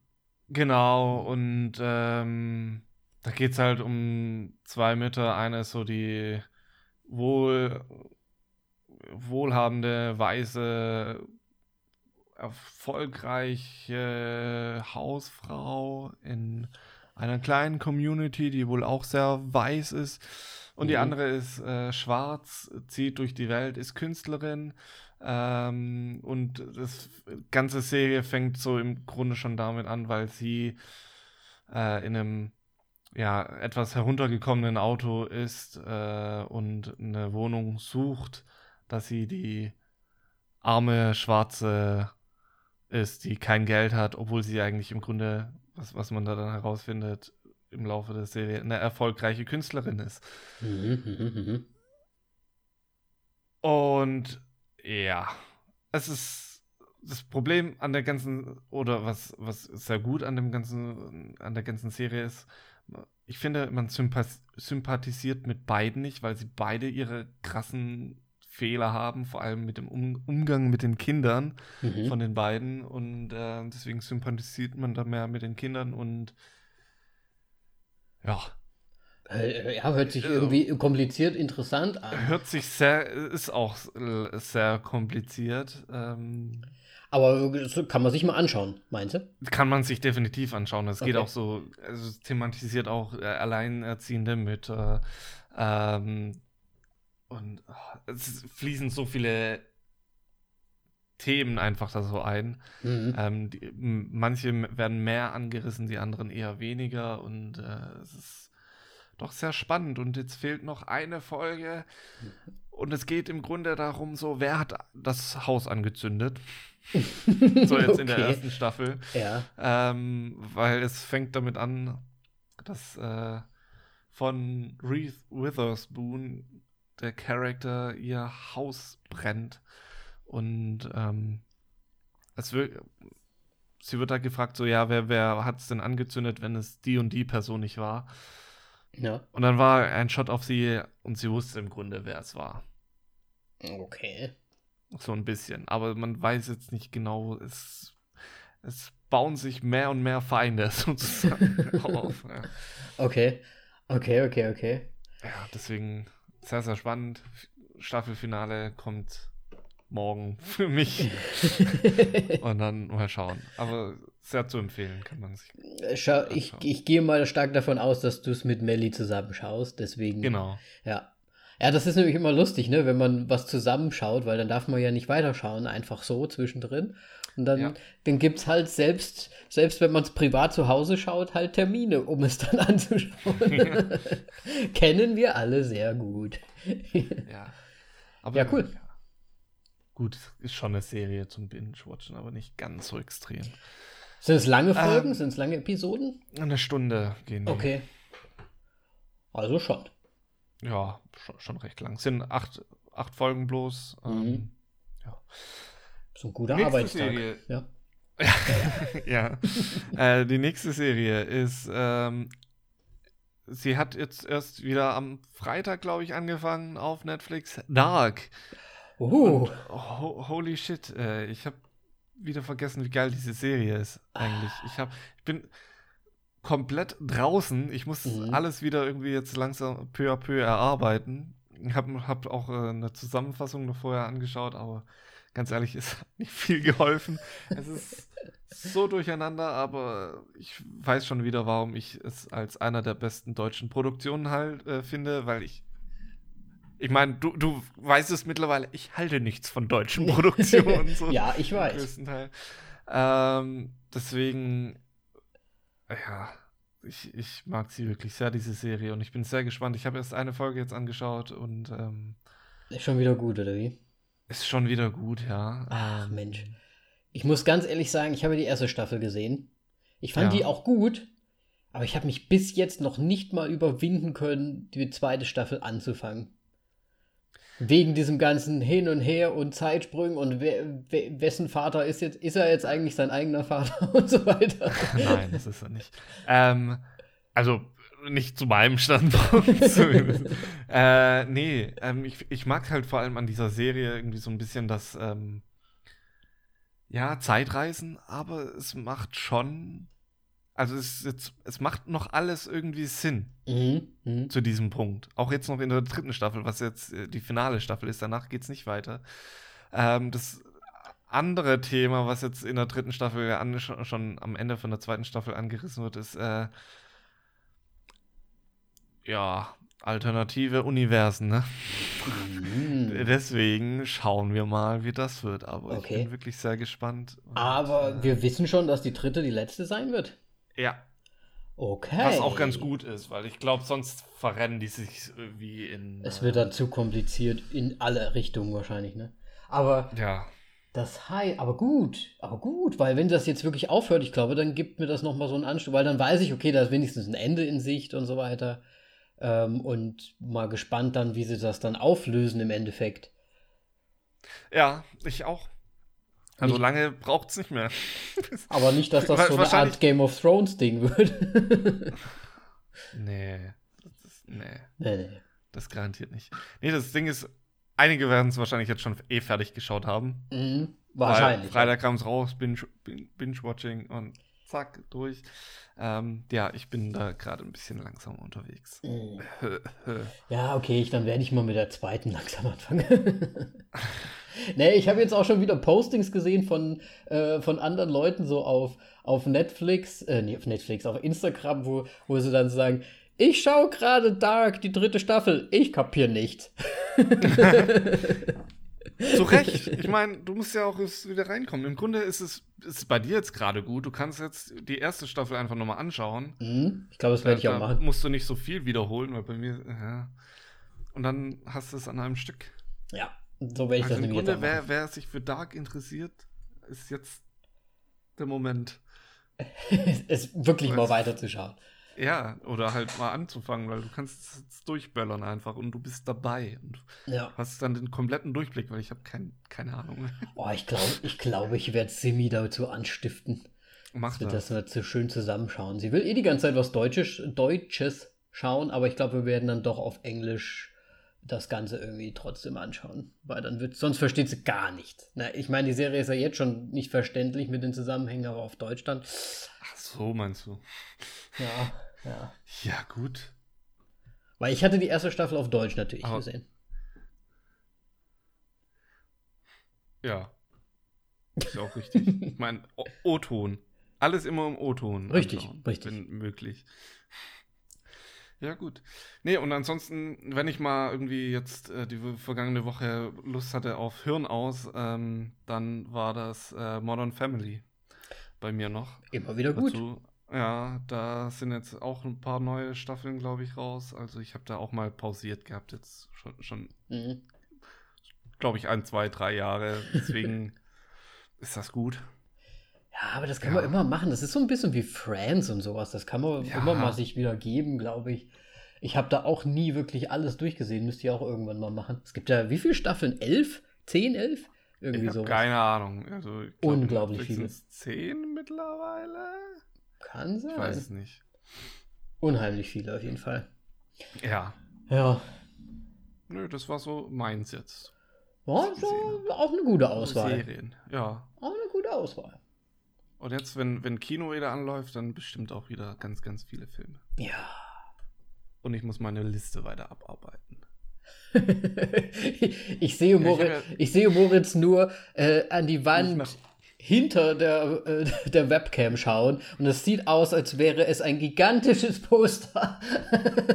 Genau, und ähm, da geht es halt um zwei Mütter. Eine ist so die wohl, wohlhabende, weise, erfolgreiche Hausfrau in einer kleinen Community, die wohl auch sehr weiß ist. Und die Mhm. andere ist äh, schwarz, zieht durch die Welt, ist Künstlerin. Ähm, und das ganze Serie fängt so im Grunde schon damit an, weil sie äh, in einem ja, etwas heruntergekommenen Auto ist äh, und eine Wohnung sucht, dass sie die arme Schwarze ist, die kein Geld hat, obwohl sie eigentlich im Grunde, was, was man da dann herausfindet, im Laufe der Serie eine erfolgreiche Künstlerin ist. Und ja, es ist das Problem an der ganzen, oder was, was sehr gut an dem ganzen, an der ganzen Serie ist, ich finde, man sympath sympathisiert mit beiden nicht, weil sie beide ihre krassen Fehler haben, vor allem mit dem um Umgang mit den Kindern Mhm. von den beiden. Und äh, deswegen sympathisiert man da mehr mit den Kindern und ja, Äh, Ja, hört sich Ja. irgendwie kompliziert, interessant an. hört sich sehr, ist auch äh, sehr kompliziert. Ähm, Aber kann man sich mal anschauen, meinst du? Kann man sich definitiv anschauen. Es geht Okay. auch so, also es thematisiert auch äh, alleinerziehende Mütter. Ähm, und ah, es fließen so viele Themen einfach da so ein. Mhm. Ähm, die, manche werden mehr angerissen, die anderen eher weniger und äh, es ist doch sehr spannend. Und jetzt fehlt noch eine Folge und es geht im Grunde darum, so, wer hat das Haus angezündet? so jetzt okay. in der ersten Staffel. Ja. Ähm, weil es fängt damit an, dass äh, von Reese Witherspoon der Charakter ihr Haus brennt. Und ähm, es wird, sie wird da gefragt, so, ja, wer, wer hat es denn angezündet, wenn es die und die Person nicht war? Ja. Und dann war ein Shot auf sie und sie wusste im Grunde, wer es war. Okay. So ein bisschen. Aber man weiß jetzt nicht genau, es, es bauen sich mehr und mehr Feinde sozusagen auf. Ja. Okay. Okay, okay, okay. Ja, deswegen sehr, sehr spannend. Staffelfinale kommt morgen für mich. und dann mal schauen. Aber sehr zu empfehlen, kann man sich. Schau, ich, ich gehe mal stark davon aus, dass du es mit Melly zusammenschaust. Deswegen. Genau. Ja. Ja, das ist nämlich immer lustig, ne, wenn man was zusammenschaut, weil dann darf man ja nicht weiterschauen, einfach so zwischendrin. Und dann, ja. dann gibt es halt selbst, selbst wenn man es privat zu Hause schaut, halt Termine, um es dann anzuschauen. Ja. Kennen wir alle sehr gut. ja. Aber ja, cool. Ja. Gut, ist schon eine Serie zum Binge-Watchen, aber nicht ganz so extrem. Sind es lange Folgen? Ähm, Sind es lange Episoden? Eine Stunde gehen die. Okay. Also schon. Ja, schon, schon recht lang. Es sind acht, acht Folgen bloß. Ähm, mhm. ja. So ein guter nächste Arbeitstag. Serie. Ja. ja. äh, die nächste Serie ist, ähm, sie hat jetzt erst wieder am Freitag, glaube ich, angefangen auf Netflix. Dark. Ho holy shit, äh, ich habe wieder vergessen, wie geil diese Serie ist eigentlich. Ah. Ich, hab, ich bin komplett draußen. Ich muss mhm. alles wieder irgendwie jetzt langsam peu à peu erarbeiten. Ich habe hab auch äh, eine Zusammenfassung noch vorher angeschaut, aber ganz ehrlich, es hat nicht viel geholfen. es ist so durcheinander, aber ich weiß schon wieder, warum ich es als einer der besten deutschen Produktionen halt äh, finde, weil ich ich meine, du, du weißt es mittlerweile, ich halte nichts von deutschen Produktionen. so ja, ich weiß. Ähm, deswegen, ja, ich, ich mag sie wirklich sehr, diese Serie. Und ich bin sehr gespannt. Ich habe erst eine Folge jetzt angeschaut und. Ähm, ist schon wieder gut, oder wie? Ist schon wieder gut, ja. Ach, ähm, Mensch. Ich muss ganz ehrlich sagen, ich habe die erste Staffel gesehen. Ich fand ja. die auch gut, aber ich habe mich bis jetzt noch nicht mal überwinden können, die zweite Staffel anzufangen. Wegen diesem ganzen Hin und Her und Zeitsprüngen und wer, wer, wessen Vater ist jetzt, ist er jetzt eigentlich sein eigener Vater und so weiter. Nein, das ist er nicht. Ähm, also nicht zu meinem Standpunkt. äh, nee, ähm, ich, ich mag halt vor allem an dieser Serie irgendwie so ein bisschen das, ähm, ja, Zeitreisen, aber es macht schon also es, jetzt, es macht noch alles irgendwie Sinn mhm, mh. zu diesem Punkt. Auch jetzt noch in der dritten Staffel, was jetzt äh, die finale Staffel ist. Danach geht es nicht weiter. Ähm, das andere Thema, was jetzt in der dritten Staffel schon, am Ende von der zweiten Staffel angerissen wird, ist äh, ja alternative Universen. Ne? Mhm. Deswegen schauen wir mal, wie das wird. Aber okay. ich bin wirklich sehr gespannt. Und, Aber äh, wir wissen schon, dass die dritte die letzte sein wird. Ja. Okay. Was auch ganz gut ist, weil ich glaube, sonst verrennen die sich wie in. Es wird dann zu kompliziert in alle Richtungen wahrscheinlich, ne? Aber. Ja. Das heißt, aber gut, aber gut, weil wenn das jetzt wirklich aufhört, ich glaube, dann gibt mir das nochmal so einen Anstoß, weil dann weiß ich, okay, da ist wenigstens ein Ende in Sicht und so weiter. Ähm, und mal gespannt dann, wie sie das dann auflösen im Endeffekt. Ja, ich auch. Also nicht, lange braucht es nicht mehr. Aber nicht, dass das so eine Art Game of Thrones Ding wird. nee, das nee. nee. Nee, Das garantiert nicht. Nee, das Ding ist, einige werden es wahrscheinlich jetzt schon eh fertig geschaut haben. Mhm, wahrscheinlich. Freitag kam es raus, Binge-Watching und zack, durch. Ähm, ja, ich bin da gerade ein bisschen langsam unterwegs. Mhm. ja, okay, ich, dann werde ich mal mit der zweiten langsam anfangen. Nee, ich habe jetzt auch schon wieder Postings gesehen von, äh, von anderen Leuten so auf, auf Netflix, äh, nee, auf Netflix, auf Instagram, wo, wo sie dann sagen, ich schaue gerade Dark, die dritte Staffel, ich kapier nichts. Zu Recht. Ich meine, du musst ja auch wieder reinkommen. Im Grunde ist es ist bei dir jetzt gerade gut. Du kannst jetzt die erste Staffel einfach nochmal anschauen. Mhm. Ich glaube, das werde ich auch machen. musst du nicht so viel wiederholen, weil bei mir, ja. Und dann hast du es an einem Stück. Ja, so werde ich also das nämlich Grunde, wer, wer sich für Dark interessiert, ist jetzt der Moment. es wirklich mal weiterzuschauen. Ja, oder halt mal anzufangen, weil du kannst es durchböllern einfach und du bist dabei und ja. hast dann den kompletten Durchblick, weil ich habe kein, keine Ahnung. Oh, ich glaube, ich, glaub, ich werde Simi dazu anstiften. Mach das. Dass wir so schön zusammenschauen. Sie will eh die ganze Zeit was Deutsches, Deutsches schauen, aber ich glaube, wir werden dann doch auf Englisch das Ganze irgendwie trotzdem anschauen, weil dann wird, sonst versteht sie gar nichts. Na, ich meine, die Serie ist ja jetzt schon nicht verständlich mit den Zusammenhängen, aber auf Deutsch dann. Ach so, meinst du? Ja, ja. Ja, gut. Weil ich hatte die erste Staffel auf Deutsch natürlich aber, gesehen. Ja. Ist auch richtig. ich meine, O-Ton. Alles immer im O-Ton. Richtig, anschauen, richtig. Wenn möglich. Ja, gut. Nee, und ansonsten, wenn ich mal irgendwie jetzt äh, die vergangene Woche Lust hatte auf Hirn aus, ähm, dann war das äh, Modern Family bei mir noch. Immer wieder gut. Dazu, ja, da sind jetzt auch ein paar neue Staffeln, glaube ich, raus. Also ich habe da auch mal pausiert gehabt, jetzt schon, schon mhm. glaube ich, ein, zwei, drei Jahre. Deswegen ist das gut. Ja, aber das kann ja. man immer machen. Das ist so ein bisschen wie Friends und sowas. Das kann man ja. immer mal sich wieder geben, glaube ich. Ich habe da auch nie wirklich alles durchgesehen. Müsst ihr auch irgendwann mal machen. Es gibt ja wie viele Staffeln? Elf? Zehn, elf? Irgendwie so. Keine Ahnung. Also, glaub, Unglaublich viele. Zehn mittlerweile? Kann sein. Ich weiß es nicht. Unheimlich viele auf jeden Fall. Ja. Ja. Nö, das war so meins jetzt. Ja, so auch eine gute Auswahl. Serien, ja. Auch eine gute Auswahl. Und jetzt, wenn, wenn Kino wieder anläuft, dann bestimmt auch wieder ganz, ganz viele Filme. Ja. Und ich muss meine Liste weiter abarbeiten. ich, sehe Moritz, ich, sehe Moritz nur äh, an die Wand hinter der, äh, der Webcam schauen und es sieht aus, als wäre es ein gigantisches Poster.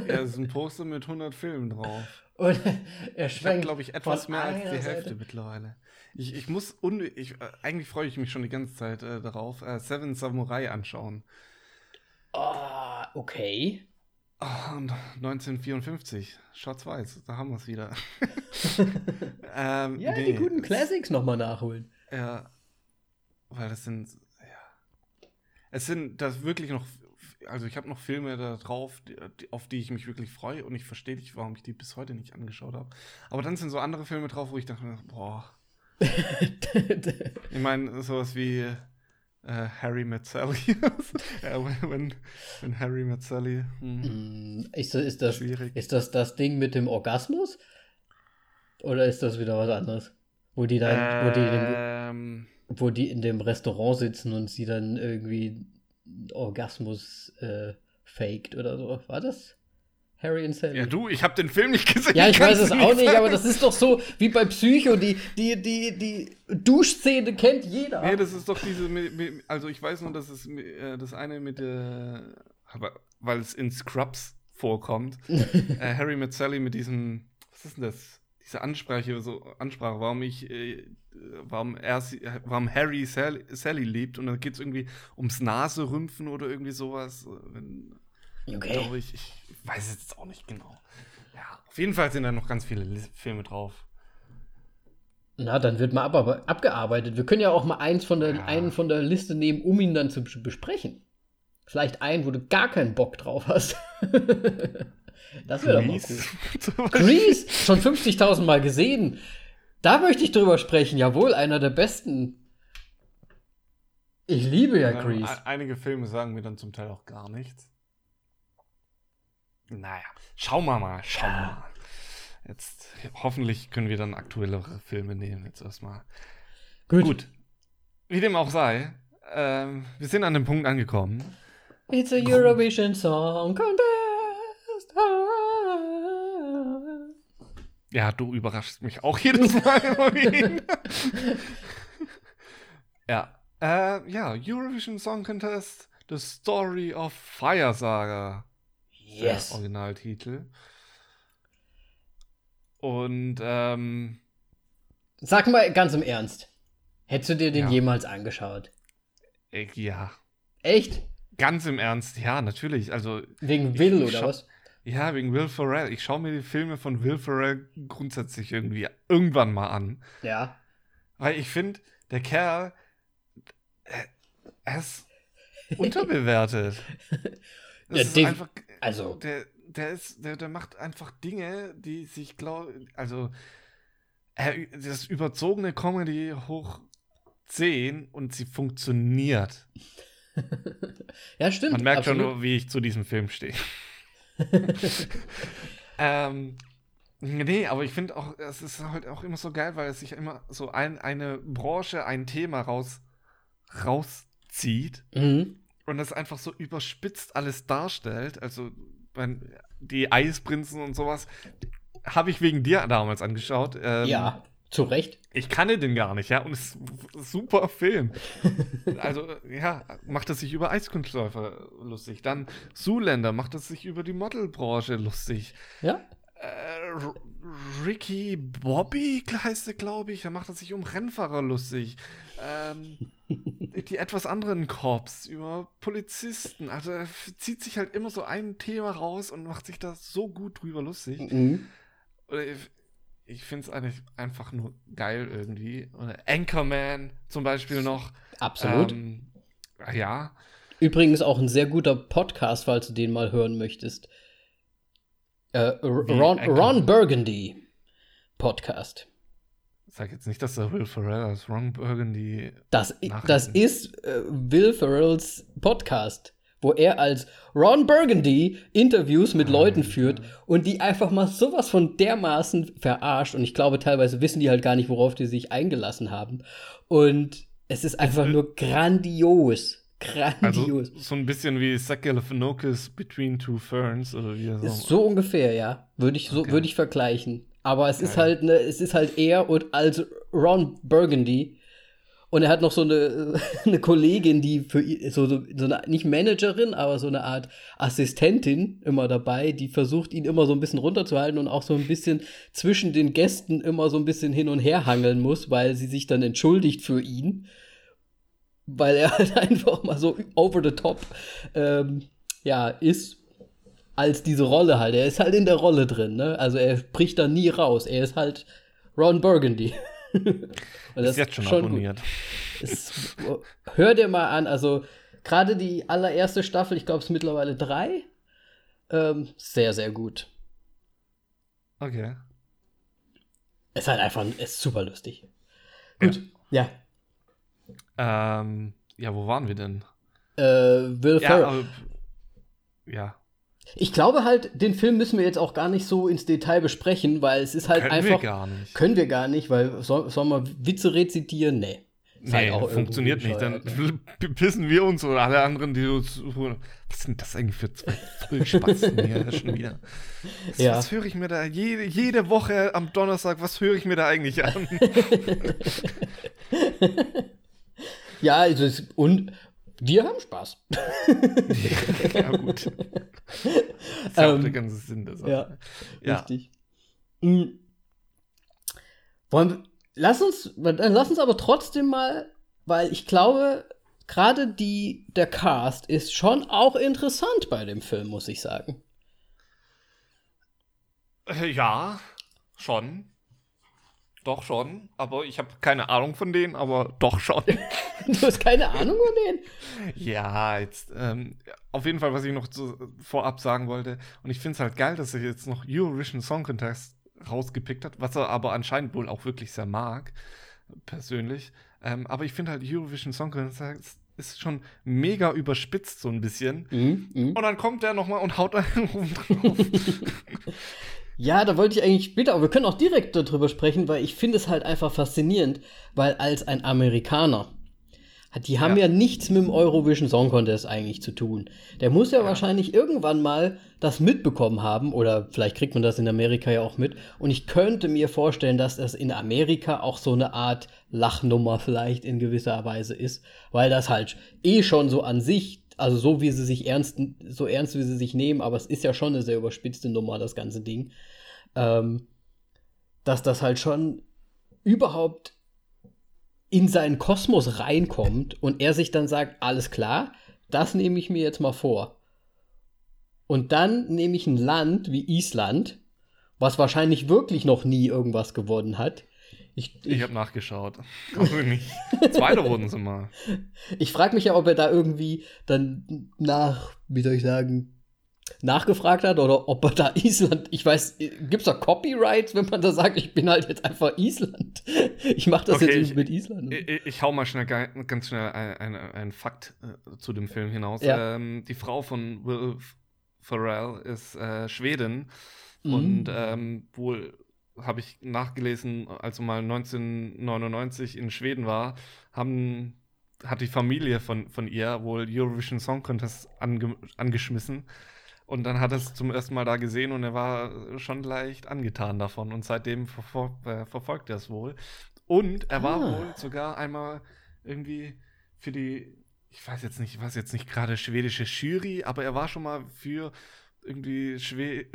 ja, es ist ein Poster mit 100 Filmen drauf. Und er schwenkt, glaube ich, etwas mehr als die Hälfte Seite. mittlerweile. Ich, ich muss, ich, äh, eigentlich freue ich mich schon die ganze Zeit äh, darauf, äh, Seven Samurai anschauen. Oh, okay. Oh, und 1954, schwarz-weiß, da haben wir es wieder. ähm, ja, nee. die guten Classics nochmal nachholen. Ja, weil das sind, ja. Es sind das wirklich noch, also ich habe noch Filme da drauf, die, auf die ich mich wirklich freue und ich verstehe nicht, warum ich die bis heute nicht angeschaut habe. Aber dann sind so andere Filme drauf, wo ich dachte, boah. ich meine, sowas wie äh, Harry met Sally. wenn, wenn Harry met Sally. Hm, ist, das, ist, das, schwierig. ist das das Ding mit dem Orgasmus? Oder ist das wieder was anderes? Wo die dann, ähm, wo die den, wo die in dem Restaurant sitzen und sie dann irgendwie Orgasmus äh, faked oder so. War das? Harry und Sally. Ja, du, ich habe den Film nicht gesehen. Ja, ich weiß es auch nicht, aber das ist doch so wie bei Psycho, die, die, die, die Duschszene kennt jeder. Nee, das ist doch diese, also ich weiß nur, dass es äh, das eine mit der, weil es in Scrubs vorkommt, äh, Harry mit Sally mit diesem, was ist denn das? Diese Ansprache, so Ansprache, warum ich äh, warum, er, warum Harry Sally, Sally liebt. Und dann geht es irgendwie ums Naserümpfen oder irgendwie sowas. Wenn, okay. Glaube ich, ich weiß es jetzt auch nicht genau. Ja, auf jeden Fall sind da noch ganz viele Filme drauf. Na, dann wird mal ab, abgearbeitet. Wir können ja auch mal eins von der, ja. einen von der Liste nehmen, um ihn dann zu besprechen. Vielleicht einen, wo du gar keinen Bock drauf hast. das wäre doch mal cool. Grease, schon 50.000 Mal gesehen. Da möchte ich drüber sprechen. Jawohl, einer der besten. Ich liebe ja Grease. Einige Filme sagen mir dann zum Teil auch gar nichts. Naja, schauen wir mal, schauen wir mal. Jetzt, hoffentlich können wir dann aktuellere Filme nehmen, jetzt erstmal. Gut. Gut. Wie dem auch sei, ähm, wir sind an dem Punkt angekommen. It's a Eurovision Song Contest. Ja, du überraschst mich auch jedes Mal ja. Äh, ja, Eurovision Song Contest, The Story of Fire Saga. Yes. Der Originaltitel. Und ähm, Sag mal ganz im Ernst. Hättest du dir den Ja. jemals angeschaut? Äh, ja, Echt? ganz im Ernst, ja, natürlich. Also, Wegen Ich- Will ich oder schau- was? ja, wegen Will Ferrell. Ich schaue mir die Filme von Will Ferrell grundsätzlich irgendwie irgendwann mal an. Ja. Weil ich finde, der Kerl, äh, er ist unterbewertet. Das Ja, ist einfach, also- der, der ist, der, der macht einfach Dinge, die sich glaube, also er, das überzogene Comedy hoch 10 und sie funktioniert. Ja, stimmt. Man merkt schon absolut. nur, wie ich zu diesem Film stehe. ähm, nee, aber ich finde auch, es ist halt auch immer so geil, weil es sich immer so ein, eine Branche, ein Thema raus, rauszieht Mhm. Und das einfach so überspitzt alles darstellt. Also wenn die Eisprinzen und sowas habe ich wegen dir damals angeschaut. Ähm, Ja, zu Recht. Ich kannte den gar nicht, ja, und es ist ein super Film. also, ja, macht es sich über Eiskunstläufer lustig. Dann Zuländer macht es sich über die Modelbranche lustig. Ja. Äh, Ricky Bobby heißt er, glaube ich. Da macht er sich um Rennfahrer lustig. Ähm, die etwas anderen Cops, über Polizisten. Also er zieht sich halt immer so ein Thema raus und macht sich da so gut drüber lustig. Mhm. Oder ich ich finde es eigentlich einfach nur geil irgendwie. Oder Anchorman zum Beispiel noch. Absolut. Ähm, ja, Übrigens auch ein sehr guter Podcast, falls du den mal hören möchtest. Äh, Ron, Ron Burgundy Podcast. Sag jetzt nicht, dass der Will Ferrell als Ron Burgundy. Das, das ist äh, Will Ferrells Podcast, wo er als Ron Burgundy Interviews mit Leuten führt und die einfach mal sowas von dermaßen verarscht. Und ich glaube, teilweise wissen die halt gar nicht, worauf die sich eingelassen haben. Und es ist einfach nur grandios. Also Grandios. so ein bisschen wie Zach Galifianakis Between Two Ferns oder wie er Ist so. so ungefähr, ja. Würde ich so Okay. würde ich vergleichen. Aber es ist Geil. halt ne, es ist halt er und als Ron Burgundy. Und er hat noch so eine, eine Kollegin, die für ihn, so, so, so eine nicht Managerin, aber so eine Art Assistentin immer dabei, die versucht ihn immer so ein bisschen runterzuhalten und auch so ein bisschen zwischen den Gästen immer so ein bisschen hin und her hangeln muss, weil sie sich dann entschuldigt für ihn, weil er halt einfach mal so over the top ähm, ja ist als diese Rolle halt. Er ist halt in der Rolle drin, ne? Also er bricht da nie raus. Er ist halt Ron Burgundy. Ist jetzt schon, gut. abonniert. Es, hör dir mal an, also gerade die allererste Staffel, ich glaube es ist mittlerweile drei, ähm, sehr, sehr gut. Okay. Es ist halt einfach, ist super lustig. Gut, ja. Ähm, ja, wo waren wir denn? Äh, Will Ja, Ferrell. ja. Ich glaube halt, den Film müssen wir jetzt auch gar nicht so ins Detail besprechen, weil es ist halt Können einfach. wir gar nicht. Können wir gar nicht, weil soll, sollen wir Witze rezitieren? Nee. Ist halt Nee, auch funktioniert nicht. Dann pissen wir uns oder alle anderen, die uns. Was sind das eigentlich für zwei Vollspatzen hier schon wieder? Was, Ja. was höre ich mir da jede, jede Woche am Donnerstag, was höre ich mir da eigentlich an? Ja, also es, und wir haben Spaß. ja, gut. Das ist ja auch Ähm, der ganze Sinn der Sache. Ja, Ja. richtig. Mhm. Wollen lass uns, dann lass uns aber trotzdem mal, weil ich glaube, gerade die, der Cast ist schon auch interessant bei dem Film, muss ich sagen. Äh, Ja, schon. Doch schon. Aber ich habe keine Ahnung von denen, aber doch schon. Du hast keine Ahnung von denen? Ja, jetzt ähm, auf jeden Fall, was ich noch zu, vorab sagen wollte. Und ich finde es halt geil, dass er jetzt noch Eurovision Song Contest rausgepickt hat, was er aber anscheinend wohl auch wirklich sehr mag, persönlich. Ähm, aber ich finde halt Eurovision Song Contest ist schon mega überspitzt so ein bisschen. Mhm, mhm. Und dann kommt der nochmal und haut einen oben drauf. Ja, da wollte ich eigentlich später, aber wir können auch direkt darüber sprechen, weil ich finde es halt einfach faszinierend, weil als ein Amerikaner, die haben ja. Ja. nichts mit dem Eurovision Song Contest eigentlich zu tun. Der muss ja, Ja. wahrscheinlich irgendwann mal das mitbekommen haben, oder vielleicht kriegt man das in Amerika ja auch mit. Und ich könnte mir vorstellen, dass das in Amerika auch so eine Art Lachnummer vielleicht in gewisser Weise ist, weil das halt eh schon so an sich, also so wie sie sich ernst, so ernst wie sie sich nehmen, aber es ist ja schon eine sehr überspitzte Nummer, das ganze Ding ähm, dass das halt schon überhaupt in seinen Kosmos reinkommt und er sich dann sagt, alles klar, das nehme ich mir jetzt mal vor. Und dann nehme ich ein Land wie Island, was wahrscheinlich wirklich noch nie irgendwas gewonnen hat. Ich, ich, ich habe nachgeschaut. nicht. Zweite wurden sie mal. Ich frage mich ja, ob er da irgendwie dann nach, wie soll ich sagen, nachgefragt hat oder ob er da Island, ich weiß, gibt es da Copyrights, wenn man da sagt, ich bin halt jetzt einfach Island? Ich mache das okay, jetzt nicht mit Island. Ich, ich, hau mal schnell ganz schnell einen ein Fakt äh, zu dem Film hinaus. Ja. Ähm, die Frau von Will Ferrell ist äh, Schwedin mhm. und ähm, wohl habe ich nachgelesen, als er mal 1999 in Schweden war, haben hat die Familie von, von ihr wohl Eurovision Song Contest ange, angeschmissen und dann hat er es zum ersten Mal da gesehen und er war schon leicht angetan davon. Und seitdem verfol äh, verfolgt er es wohl. Und er war ah. wohl sogar einmal irgendwie für die, ich weiß jetzt nicht, ich weiß jetzt nicht gerade schwedische Jury, aber er war schon mal für irgendwie Schwe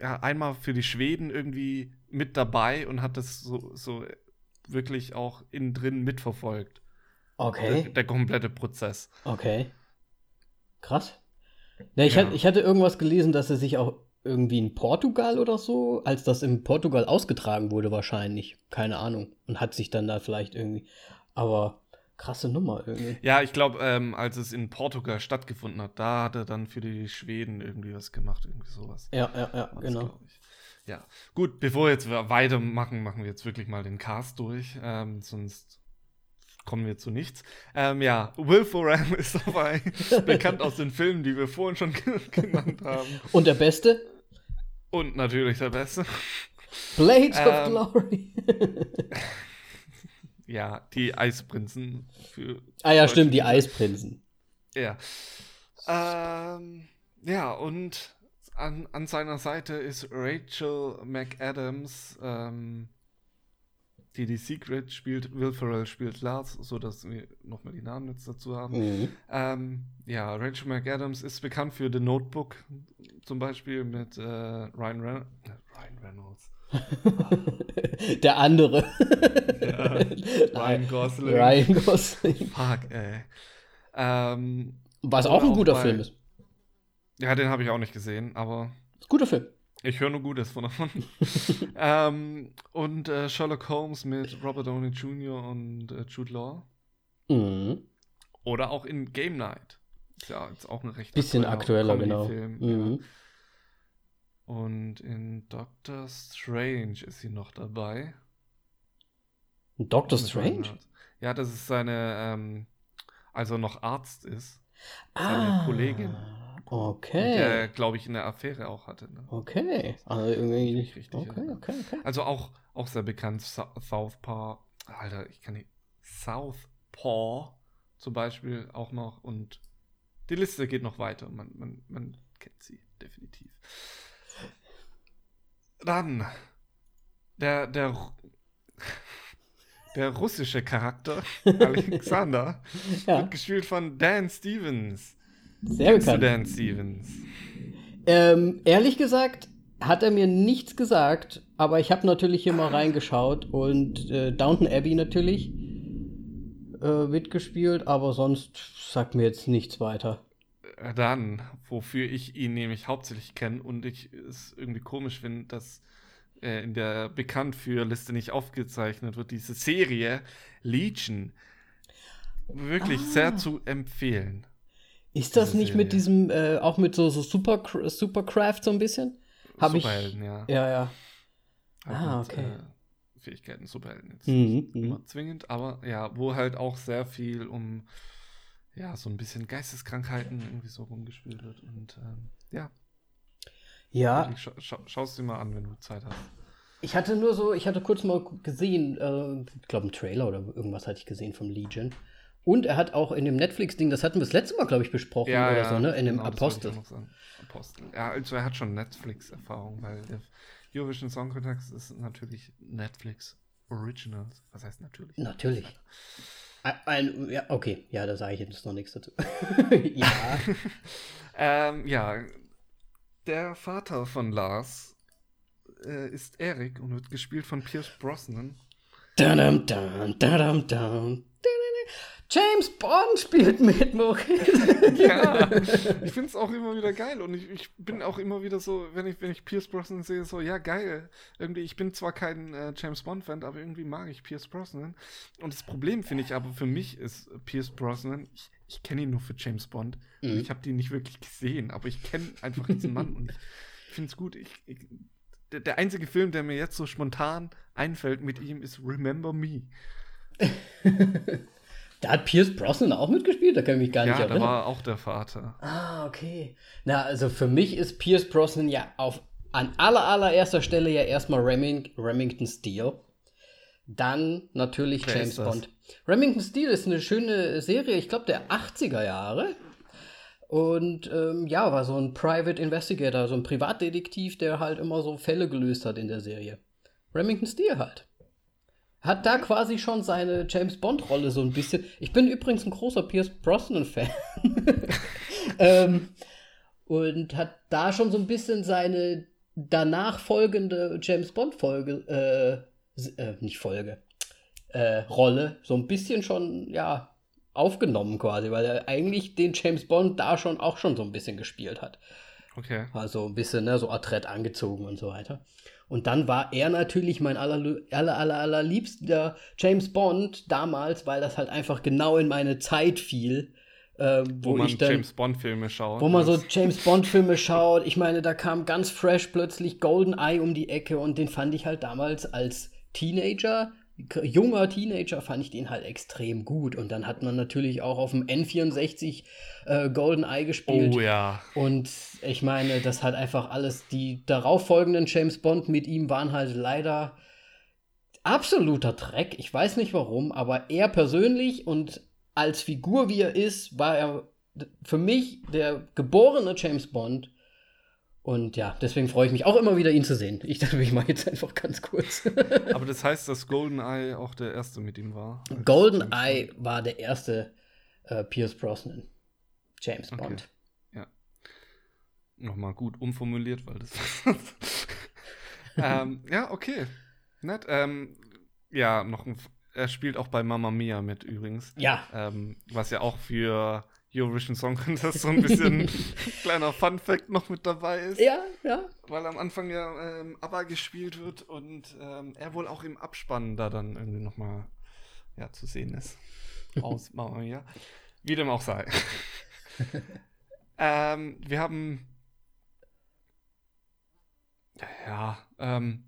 ja, einmal für die Schweden irgendwie mit dabei und hat das so, so wirklich auch innen drin mitverfolgt. Okay. Der, der komplette Prozess. Okay. Krass. Ja, ich, ja. Hatte, ich hatte irgendwas gelesen, dass er sich auch irgendwie in Portugal oder so, als das in Portugal ausgetragen wurde, wahrscheinlich. Keine Ahnung. Und hat sich dann da vielleicht irgendwie. Aber krasse Nummer irgendwie. Ja, ich glaube, ähm, als es in Portugal stattgefunden hat, da hat er dann für die Schweden irgendwie was gemacht, irgendwie sowas. Ja, ja, ja, was, genau. Ja, gut, bevor wir jetzt weitermachen, machen wir jetzt wirklich mal den Cast durch. Ähm, sonst kommen wir zu nichts. Ähm, ja, Will Ferrell ist dabei, bekannt aus den Filmen, die wir vorhin schon genannt haben. Und der Beste? Und natürlich der Beste. Blades ähm, of Glory. Ja, die Eisprinzen. Für ah ja, stimmt, die Eisprinzen. Ja. Ähm, ja, und an, an seiner Seite ist Rachel McAdams, ähm, die die Secret spielt, Will Ferrell spielt Lars, so dass wir nochmal die Namen jetzt dazu haben. Mhm. Ähm, ja, Rachel McAdams ist bekannt für The Notebook, zum Beispiel mit äh, Ryan, Ren äh, Ryan Reynolds. Der andere. ja, Ryan Gosling. Ryan Gosling. Fuck, ey. Ähm, Was auch ein guter bei, Film ist. Ja, den habe ich auch nicht gesehen, aber. Guter Film. Ich höre nur Gutes von davon. ähm, und äh, Sherlock Holmes mit Robert Downey Jr. und äh, Jude Law. Mhm. Oder auch in Game Night. Ist ja jetzt auch ein recht bisschen aktueller, genau. Film, mhm. ja. Und in Doctor Strange ist sie noch dabei. Doctor Strange? Ja, das ist seine, ähm, also noch Arzt ist. Seine ah. Kollegin. Okay. Der, glaube ich, eine Affäre auch hatte. Ne? Okay. Also irgendwie nicht richtig. Okay, okay, okay. Also auch, auch sehr bekannt, Southpaw. Alter, ich kann nicht. Southpaw zum Beispiel auch noch. Und die Liste geht noch weiter. Man, man, man kennt sie definitiv. Dann der, der, der russische Charakter, Alexander, ja. wird gespielt von Dan Stevens. Sehr Kennst bekannt. du Dan Stevens? Ähm, ehrlich gesagt hat er mir nichts gesagt, aber ich habe natürlich hier mal reingeschaut und äh, Downton Abbey natürlich äh, mitgespielt, aber sonst sagt mir jetzt nichts weiter. Dann, wofür ich ihn nämlich hauptsächlich kenne und ich es irgendwie komisch finde, dass äh, in der bekannt für Liste nicht aufgezeichnet wird, diese Serie Legion. Wirklich ah. sehr zu empfehlen. Ist das nicht Serie. mit diesem, äh, auch mit so, so Super, Supercraft so ein bisschen? Superhelden, ich, ja. Ja, ja. Halt ah, mit, okay. Äh, Fähigkeiten, Superhelden jetzt mhm, nicht mhm. immer zwingend, aber ja, wo halt auch sehr viel um, ja, so ein bisschen Geisteskrankheiten irgendwie so rumgespielt wird und ähm, ja. Ja. Scha scha Schau dir mal an, wenn du Zeit hast. Ich hatte nur so, ich hatte kurz mal gesehen, äh, ich glaube, einen Trailer oder irgendwas hatte ich gesehen vom Legion. Und er hat auch in dem Netflix-Ding, das hatten wir das letzte Mal, glaube ich, besprochen ja, oder ja, so, ne? In dem genau, Apostel. Apostel. Ja, also er hat schon Netflix-Erfahrung, weil der Eurovision Song Contest ist natürlich Netflix Originals. Was heißt natürlich? Natürlich. Ein, ja, okay, ja, da sage ich jetzt noch nichts dazu. ja. ähm, ja, der Vater von Lars äh, ist Eric und wird gespielt von Pierce Brosnan. Dum, dum, dum, dum, James Bond spielt mit, Moritz. ja, ich finde es auch immer wieder geil und ich, ich, bin auch immer wieder so, wenn ich, wenn ich Pierce Brosnan sehe, so, ja, geil. Irgendwie, ich bin zwar kein äh, James Bond-Fan, aber irgendwie mag ich Pierce Brosnan. Und das Problem, finde ich, aber für mich ist Pierce Brosnan, ich, ich kenne ihn nur für James Bond. Mhm. Ich habe den nicht wirklich gesehen, aber ich kenne einfach diesen Mann und ich finde es gut. Ich, ich, der, der einzige Film, der mir jetzt so spontan einfällt mit ihm, ist Remember Me. Da hat Pierce Brosnan auch mitgespielt? Da kann ich mich gar nicht ja, erinnern. Ja, da war auch der Vater. Ah, okay. Na, also für mich ist Pierce Brosnan ja auf an aller allererster Stelle ja erstmal Reming, Remington Steel. Dann natürlich Wer James Bond. Remington Steel ist eine schöne Serie, ich glaube der 80er Jahre. Und ähm, ja, war so ein Private Investigator, so ein Privatdetektiv, der halt immer so Fälle gelöst hat in der Serie. Remington Steel halt hat da quasi schon seine James Bond-Rolle so ein bisschen. Ich bin übrigens ein großer Pierce Brosnan-Fan. ähm, und hat da schon so ein bisschen seine danach folgende James Bond-Folge, äh, äh, nicht Folge, äh, Rolle, so ein bisschen schon, ja, aufgenommen quasi, weil er eigentlich den James Bond da schon auch schon so ein bisschen gespielt hat. Okay. Also ein bisschen, ne, so adrett angezogen und so weiter. Und dann war er natürlich mein aller, aller, aller, allerliebster James Bond damals, weil das halt einfach genau in meine Zeit fiel. Äh, wo, wo, man dann, James Bond-Filme schaut. Wo man so James Bond-Filme schaut. Ich meine, da kam ganz fresh plötzlich Golden Eye um die Ecke und den fand ich halt damals als Teenager junger Teenager fand ich den halt extrem gut. Und dann hat man natürlich auch auf dem N64 äh, GoldenEye gespielt. Oh ja. Und ich meine, das hat einfach alles, die darauffolgenden James Bond mit ihm waren halt leider absoluter Dreck. Ich weiß nicht warum, aber er persönlich und als Figur, wie er ist, war er für mich der geborene James Bond. Und ja, deswegen freue ich mich auch immer wieder, ihn zu sehen. Ich dachte, ich mache jetzt einfach ganz kurz. Aber das heißt, dass GoldenEye auch der erste mit ihm war? GoldenEye war der erste äh, Pierce Brosnan. James Bond. Okay. Ja. Nochmal gut umformuliert, weil das. ähm, ja, okay. Nett. Ähm, ja, noch ein. Er spielt auch bei Mamma Mia mit übrigens. Ja. Ähm, was ja auch für Eurovision Song Contest so ein bisschen kleiner Fun Fact noch mit dabei ist. Ja, ja. Weil am Anfang ja ähm, ABBA gespielt wird und ähm, er wohl auch im Abspann da dann irgendwie nochmal ja, zu sehen ist. Aus Mama Mia. Wie dem auch sei. ähm, wir haben ja, ähm,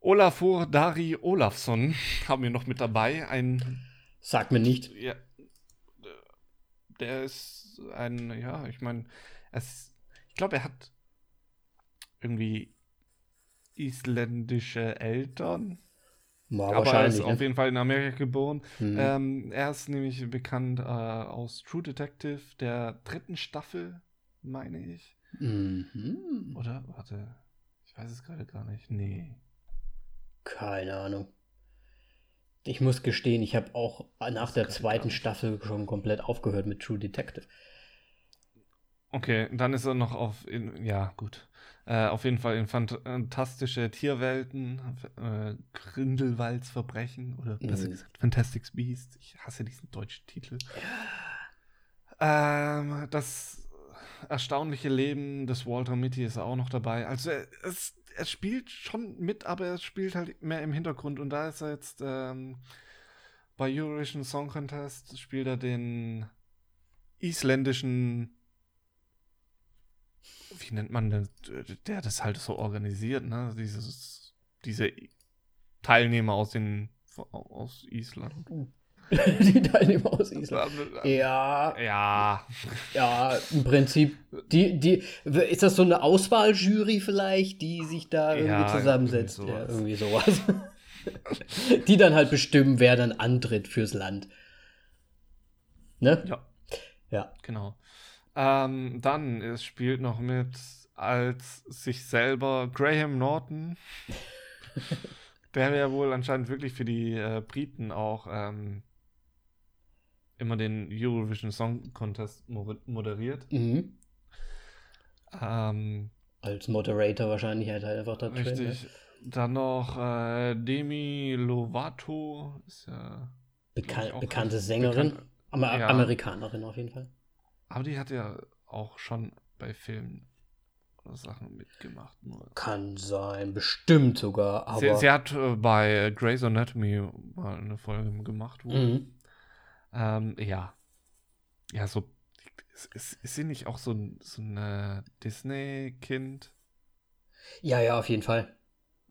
Olafur Dari Olafsson haben wir noch mit dabei. Ein Sag mir nicht. Ja, der ist ein, ja, ich meine, ich glaube, er hat irgendwie isländische Eltern. War aber er ist ne? auf jeden Fall in Amerika geboren. Mhm. Ähm, er ist nämlich bekannt äh, aus True Detective der dritten Staffel, meine ich. Mhm. Oder? Warte. Ich weiß es gerade gar nicht. Nee. Keine Ahnung. Ich muss gestehen, ich habe auch nach der zweiten Staffel schon komplett aufgehört mit True Detective. Okay, dann ist er noch auf, in, ja gut, äh, auf jeden Fall in fantastische Tierwelten, äh, Grindelwalds Verbrechen oder besser mhm. gesagt Fantastic Beasts. Ich hasse diesen deutschen Titel. Ähm, das erstaunliche Leben des Walter Mitty ist auch noch dabei. Also es er spielt schon mit, aber er spielt halt mehr im Hintergrund. Und da ist er jetzt ähm, bei Eurovision Song Contest, spielt er den isländischen, wie nennt man denn, der das halt so organisiert, ne? Dieses, diese Teilnehmer aus den aus Island. die Teilnehmer aus Island. Ja. Ja. Ja, im Prinzip. Die, die, ist das so eine Auswahljury vielleicht, die sich da irgendwie ja, zusammensetzt? Irgendwie ja, irgendwie sowas. die dann halt bestimmen, wer dann antritt fürs Land. Ne? Ja. Ja. Genau. Ähm, dann, es spielt noch mit als sich selber Graham Norton. der ja wohl anscheinend wirklich für die äh, Briten auch ähm, immer den Eurovision Song Contest moderiert. Mhm. Ähm, Als Moderator wahrscheinlich halt einfach da Richtig. Drin, Dann noch äh, Demi Lovato. Ist ja, Bekan bekannte bekannt- Sängerin. Amer Ja. Amerikanerin auf jeden Fall. aber die hat ja auch schon bei Filmen oder Sachen mitgemacht. Nur. Kann sein, bestimmt sogar, aber. Sie, sie hat äh, bei Grey's Anatomy mal eine Folge gemacht. Wo, Mhm. Ähm, ja. Ja, so. Ist, ist, sie nicht auch so ein, so ein Disney-Kind? Ja, ja, auf jeden Fall.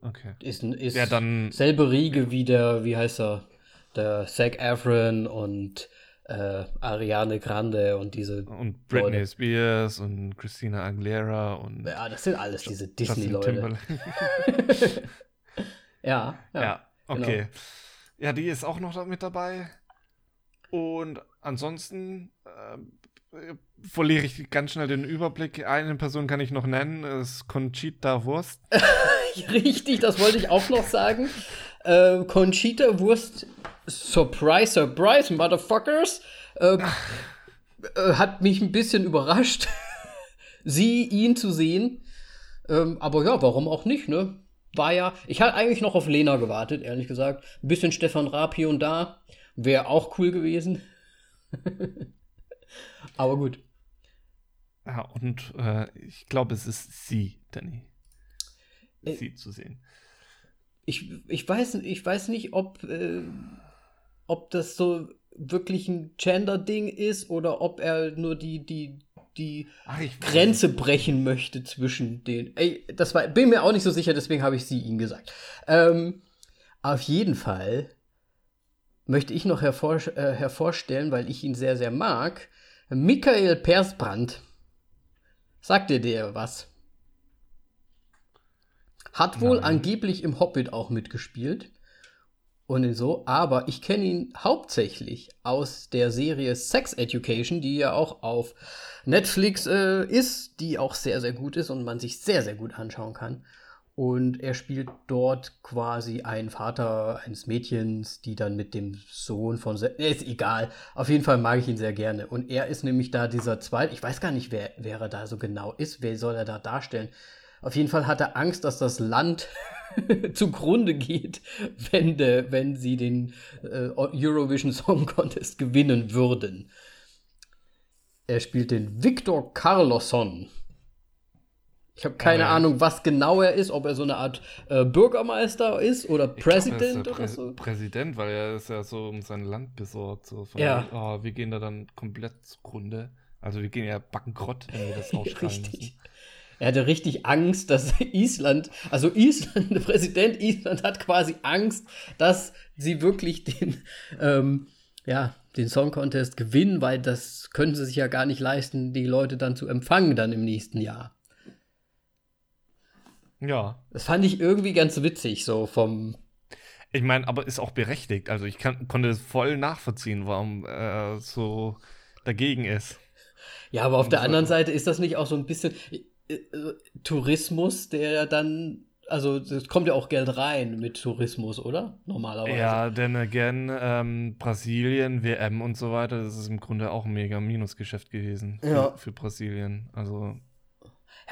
Okay. Ist, ein- ist Ja, dann. selbe Riege wie der, wie heißt er? Der Zac Efron und äh, Ariane Grande und diese. Und Britney Leute. Spears und Christina Aguilera und Ja, das sind alles diese Disney-Leute. Ja, ja. Ja, okay. genau. Ja, die ist auch noch mit dabei. Und ansonsten äh, verliere ich ganz schnell den Überblick. Eine Person kann ich noch nennen, ist Conchita Wurst. Richtig, das wollte ich auch noch sagen. Äh, Conchita Wurst, Surprise, Surprise, Motherfuckers, äh, äh, hat mich ein bisschen überrascht, sie, ihn zu sehen. Ähm, aber ja, warum auch nicht, ne? War ja, ich hatte eigentlich noch auf Lena gewartet, ehrlich gesagt. Ein bisschen Stefan Raab hier und da. Wäre auch cool gewesen. aber gut. Ja, und äh, ich glaube, es ist sie, Danny. Äh, Sie zu sehen. Ich, ich, weiß, ich weiß nicht, ob, äh, ob das so wirklich ein Gender-Ding ist oder ob er nur die, die, die Ach, ich Grenze brechen möchte zwischen den. Ey, das war, bin mir auch nicht so sicher, deswegen habe ich sie ihm gesagt. Ähm, auf jeden Fall möchte ich noch hervor, äh, hervorstellen, weil ich ihn sehr, sehr mag, Michael Persbrandt. Sagt dir der was? Hat wohl Nein. angeblich im Hobbit auch mitgespielt. Und so, aber ich kenne ihn hauptsächlich aus der Serie Sex Education, die ja auch auf Netflix äh, ist, die auch sehr, sehr gut ist und man sich sehr, sehr gut anschauen kann. Und er spielt dort quasi einen Vater eines Mädchens, die dann mit dem Sohn von. Ist egal. Auf jeden Fall mag ich ihn sehr gerne. Und er ist nämlich da dieser zweite. Ich weiß gar nicht, wer, wer er da so genau ist. Wer soll er da darstellen? Auf jeden Fall hat er Angst, dass das Land zugrunde geht, wenn, de, wenn sie den äh, Eurovision Song Contest gewinnen würden. Er spielt den Victor Carlosson. Ich habe keine ja. Ahnung, was genau er ist, ob er so eine Art äh, Bürgermeister ist oder Ich glaub, Präsident der oder Prä- so. Präsident, weil er ist ja so um sein Land besorgt. So Ja. oh, wir gehen da dann komplett zugrunde. Also wir gehen ja bankrott, wenn wir das ausstrahlen Richtig. Er hatte richtig Angst, dass Island, also Island, der Präsident Island hat quasi Angst, dass sie wirklich den, ähm, ja, den Song Contest gewinnen, weil das können sie sich ja gar nicht leisten, die Leute dann zu empfangen dann im nächsten Jahr. Ja. Das fand ich irgendwie ganz witzig, so vom, Ich meine, aber ist auch berechtigt. Also ich kann, konnte es voll nachvollziehen, warum er so dagegen ist. ja, aber auf der So. anderen Seite ist das nicht auch so ein bisschen äh, äh, Tourismus, der ja dann, also es kommt ja auch Geld rein mit Tourismus, oder? Normalerweise. Ja, denn again, ähm, Brasilien, WM und so weiter, das ist im Grunde auch ein mega Minusgeschäft gewesen für, Ja. für Brasilien. Also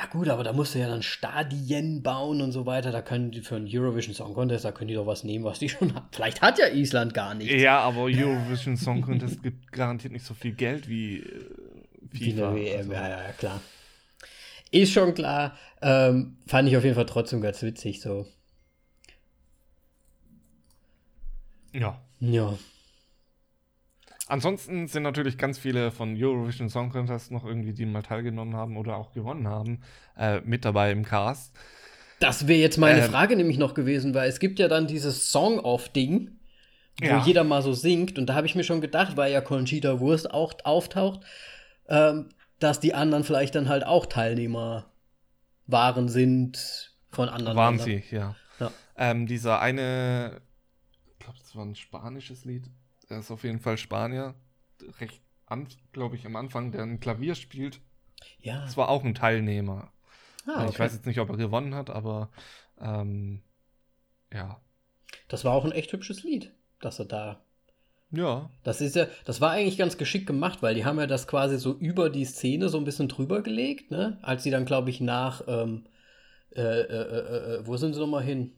Ja gut, aber da musst du ja dann Stadien bauen und so weiter. Da können die für einen Eurovision Song Contest, da können die doch was nehmen, was die schon haben. Vielleicht hat ja Island gar nichts. ja, aber Eurovision Song Contest gibt garantiert nicht so viel Geld wie äh, Wie FIFA. eine WM, also. ja, ja, klar. Ist schon klar. Ähm, fand ich auf jeden Fall trotzdem ganz witzig so. ja. Ja. Ansonsten sind natürlich ganz viele von Eurovision Song Contest noch irgendwie, die mal teilgenommen haben oder auch gewonnen haben, äh, mit dabei im Cast. Das wäre jetzt meine Ähm. Frage nämlich noch gewesen, weil es gibt ja dann dieses Song-Off-Ding, wo Ja. jeder mal so singt. Und da habe ich mir schon gedacht, weil ja Conchita Wurst auch auftaucht, ähm, dass die anderen vielleicht dann halt auch Teilnehmer waren, sind von anderen Waren Ländern. sie, ja. Ja. Ähm, dieser eine, ich glaube, das war ein spanisches Lied. Er ist auf jeden Fall Spanier. Recht, glaube ich, am Anfang, der ein Klavier spielt. Ja. Das war auch ein Teilnehmer. Ah, Ich okay. weiß jetzt nicht, ob er gewonnen hat, aber ähm, ja. Das war auch ein echt hübsches Lied, dass er da. Ja. Das ist ja, das war eigentlich ganz geschickt gemacht, weil die haben ja das quasi so über die Szene so ein bisschen drüber gelegt, ne? Als sie dann, glaube ich, nach, ähm, äh, äh, äh, äh, wo sind sie nochmal hin?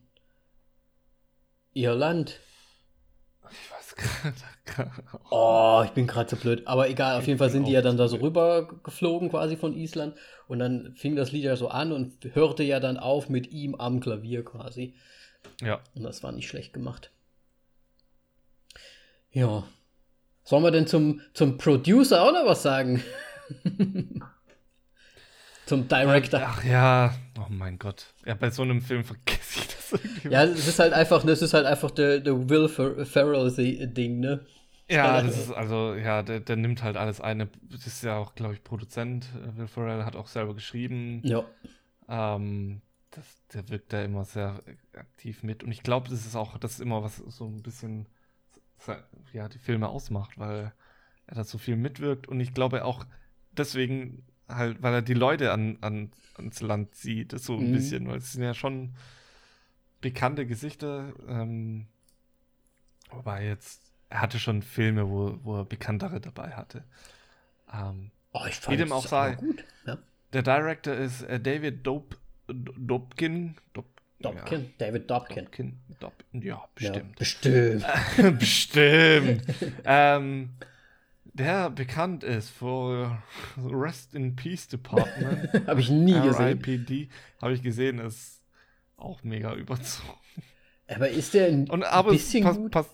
Irland. Oh, ich bin gerade so blöd. Aber egal, auf jeden Fall sind die ja dann da so rüber geflogen quasi von Island. Und dann fing das Lied ja so an und hörte ja dann auf mit ihm am Klavier quasi. Ja. Und das war nicht schlecht gemacht. Ja. Sollen wir denn zum, zum Producer auch noch was sagen? zum Director. Ach ja, oh mein Gott. Ja, bei so einem Film vergesse ich das. Ja, es ist halt einfach, das ist halt einfach der, der Will Fer Ferrell-Ding, ne? Ja, das ist also, ja, der, der nimmt halt alles ein. Das ist ja auch, glaube ich, Produzent. Will Ferrell hat auch selber geschrieben. Ja. Ähm, das, der wirkt da immer sehr aktiv mit. Und ich glaube, das ist auch, das ist immer was so ein bisschen, ja, die Filme ausmacht, weil er da so viel mitwirkt. Und ich glaube auch deswegen halt, weil er die Leute an, an, ans Land zieht, so ein Mhm. bisschen, weil es sind ja schon bekannte Gesichter. Ähm, wobei jetzt, er hatte schon Filme, wo, wo er bekanntere dabei hatte. Ähm, Oh, ich Wie dem es auch sei. gut. Ja. der Director ist äh, David Dope, Dobkin. Dop, Dobkin, Ja, David Dobkin. Dobkin. Dop, ja, Ja, bestimmt. bestimmt. bestimmt. ähm, der bekannt ist für Rest in Peace Department. Habe ich nie gesehen. RIPD. Habe ich gesehen, ist auch mega überzogen. Aber ist der ein Und aber bisschen passt, gut? passt,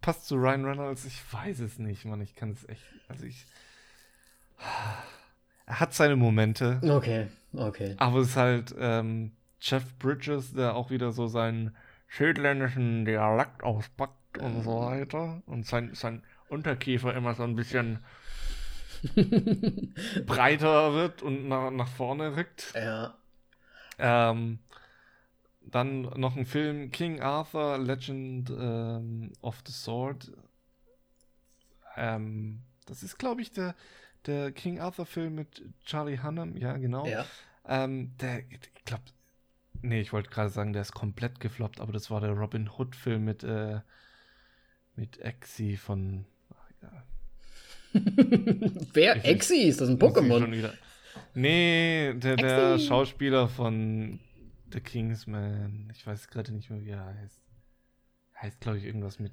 passt zu Ryan Reynolds, ich weiß es nicht, Mann. Ich kann es echt. Also ich. Er hat seine Momente. Okay, okay. Aber es ist halt ähm, Jeff Bridges, der auch wieder so seinen südländischen Dialekt auspackt und so weiter. Und sein, sein Unterkiefer immer so ein bisschen breiter wird und nach, nach vorne rückt. Ja. Ähm, dann noch ein Film, King Arthur, Legend ähm, of the Sword. Ähm, das ist, glaube ich, der, der King Arthur-Film mit Charlie Hunnam. Ja, genau. Ja. Ähm, der, ich glaube, nee, ich wollte gerade sagen, der ist komplett gefloppt, aber das war der Robin Hood-Film mit, äh, mit Exi von. Ach, egal. Wer? Ich- Exi, ist das ein Pokémon? Nee, der, der. Schauspieler von The Kingsman. Ich weiß gerade nicht mehr, wie er heißt. Er heißt, glaube ich, irgendwas mit.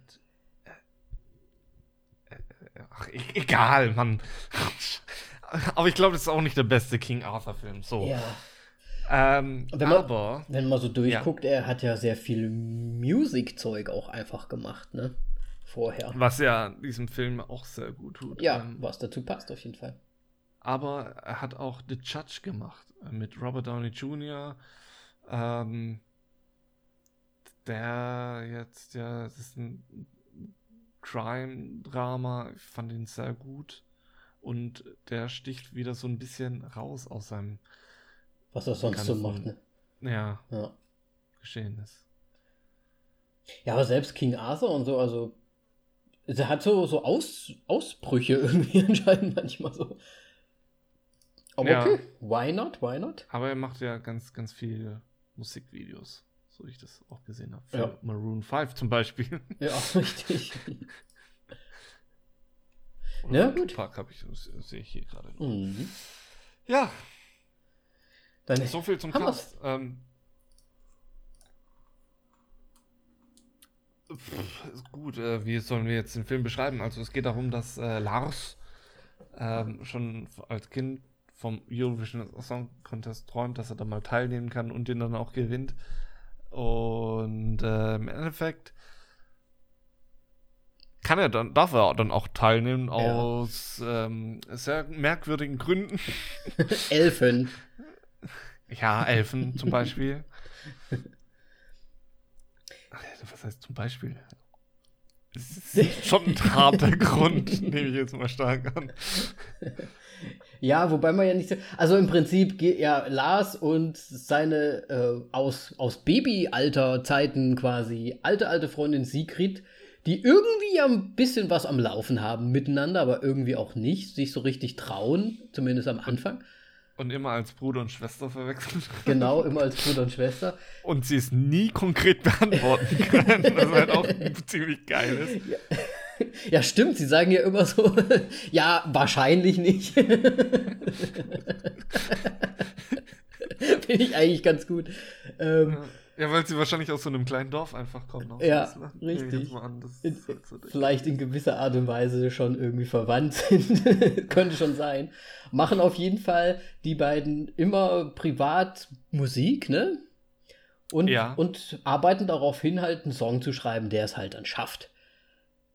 äh, äh, Ach, e egal, Mann. Aber ich glaube, das ist auch nicht der beste King Arthur-Film. So. Ja. Ähm, Wenn man- aber. Wenn man so durchguckt, er hat ja sehr viel Musikzeug auch einfach gemacht, ne? Vorher. Was ja diesem Film auch sehr gut tut. Ja, Ähm, was dazu passt auf jeden Fall. aber er hat auch The Judge gemacht äh, mit Robert Downey Jr. Ähm, der jetzt ja, das ist ein Crime-Drama. Ich fand ihn sehr gut. Und der sticht wieder so ein bisschen raus aus seinem Was er sonst so macht, ne? ja, Ja. Geschehnis. Ja, aber selbst King Arthur und so, also. Er hat so, so Aus, Ausbrüche irgendwie anscheinend manchmal so. Aber Ja. okay, why not? Why not? Aber er macht ja ganz, ganz viele Musikvideos, so ich das auch gesehen habe. Für Ja. Maroon 5 zum Beispiel. Ja, richtig. Oder Ja, gut. Tupac habe ich, sehe ich hier gerade. noch. Mhm. Ja, Dann so viel zum Cast. Ähm, pff, gut, äh, wie sollen wir jetzt den Film beschreiben? Also es geht darum, dass äh, Lars ähm, schon als Kind vom Eurovision Song Contest träumt, dass er da mal teilnehmen kann und den dann auch gewinnt. Und äh, im Endeffekt kann er dann, darf er dann auch teilnehmen Ja. aus ähm, sehr merkwürdigen Gründen. Elfen. Ja, Elfen zum Beispiel. Was heißt zum Beispiel? Es ist schon ein harter Grund, nehme ich jetzt mal stark an. Ja, wobei man ja nicht so. Also im Prinzip geht ja Lars und seine äh, aus, aus Babyalter-Zeiten quasi alte, alte Freundin Sigrid, die irgendwie ja ein bisschen was am Laufen haben miteinander, aber irgendwie auch nicht, sich so richtig trauen, zumindest am Anfang. Und immer als Bruder und Schwester verwechselt. Genau, immer als Bruder und Schwester. Und sie es nie konkret beantworten können, was halt auch ziemlich geil ist. Ja, stimmt, sie sagen ja immer so, ja, wahrscheinlich nicht. Finde ich eigentlich ganz gut. Ähm, Ja, weil sie wahrscheinlich aus so einem kleinen Dorf einfach kommen. Ja, richtig. Ich jetzt mal an, das In, halt so vielleicht in gewisser Art und Weise schon irgendwie verwandt sind. Könnte schon sein. Machen auf jeden Fall die beiden immer privat Musik, ne? Und, Ja. und arbeiten darauf hin, halt einen Song zu schreiben, der es halt dann schafft.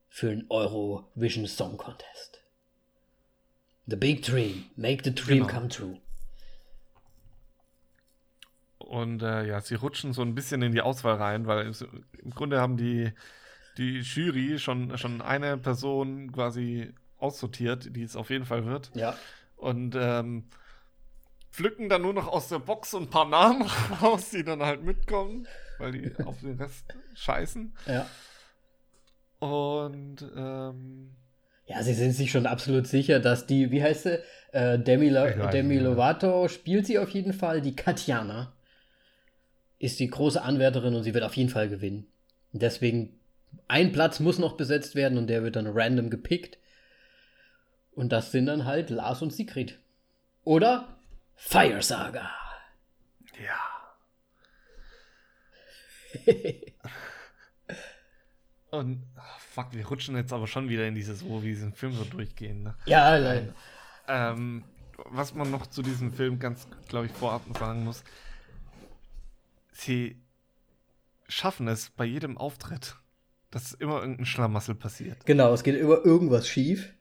Für einen Eurovision Song Contest. The big dream. Make the dream Genau. come true. Und äh, ja, sie rutschen so ein bisschen in die Auswahl rein, weil es, im Grunde haben die, die Jury schon, schon eine Person quasi aussortiert, die es auf jeden Fall wird. Ja. Und ähm, pflücken dann nur noch aus der Box so ein paar Namen raus, die dann halt mitkommen, weil die auf den Rest scheißen. Ja. Und ähm, Ja, sie sind sich schon absolut sicher, dass die, wie heißt sie, äh, Demi, weiß Demi. Lovato spielt sie auf jeden Fall. Die Katjana ist die große Anwärterin und sie wird auf jeden Fall gewinnen. Deswegen, ein Platz muss noch besetzt werden und der wird dann random gepickt. Und das sind dann halt Lars und Sigrid. Oder Fire Saga. ja. Und ah, fuck, wir rutschen jetzt aber schon wieder in dieses, wo wir diesen Film so durchgehen. Ne? ja, leider. Ähm, was man noch zu diesem Film ganz, glaube ich, vorab sagen muss, sie schaffen es bei jedem Auftritt, dass immer irgendein Schlamassel passiert. Genau, es geht immer irgendwas schief.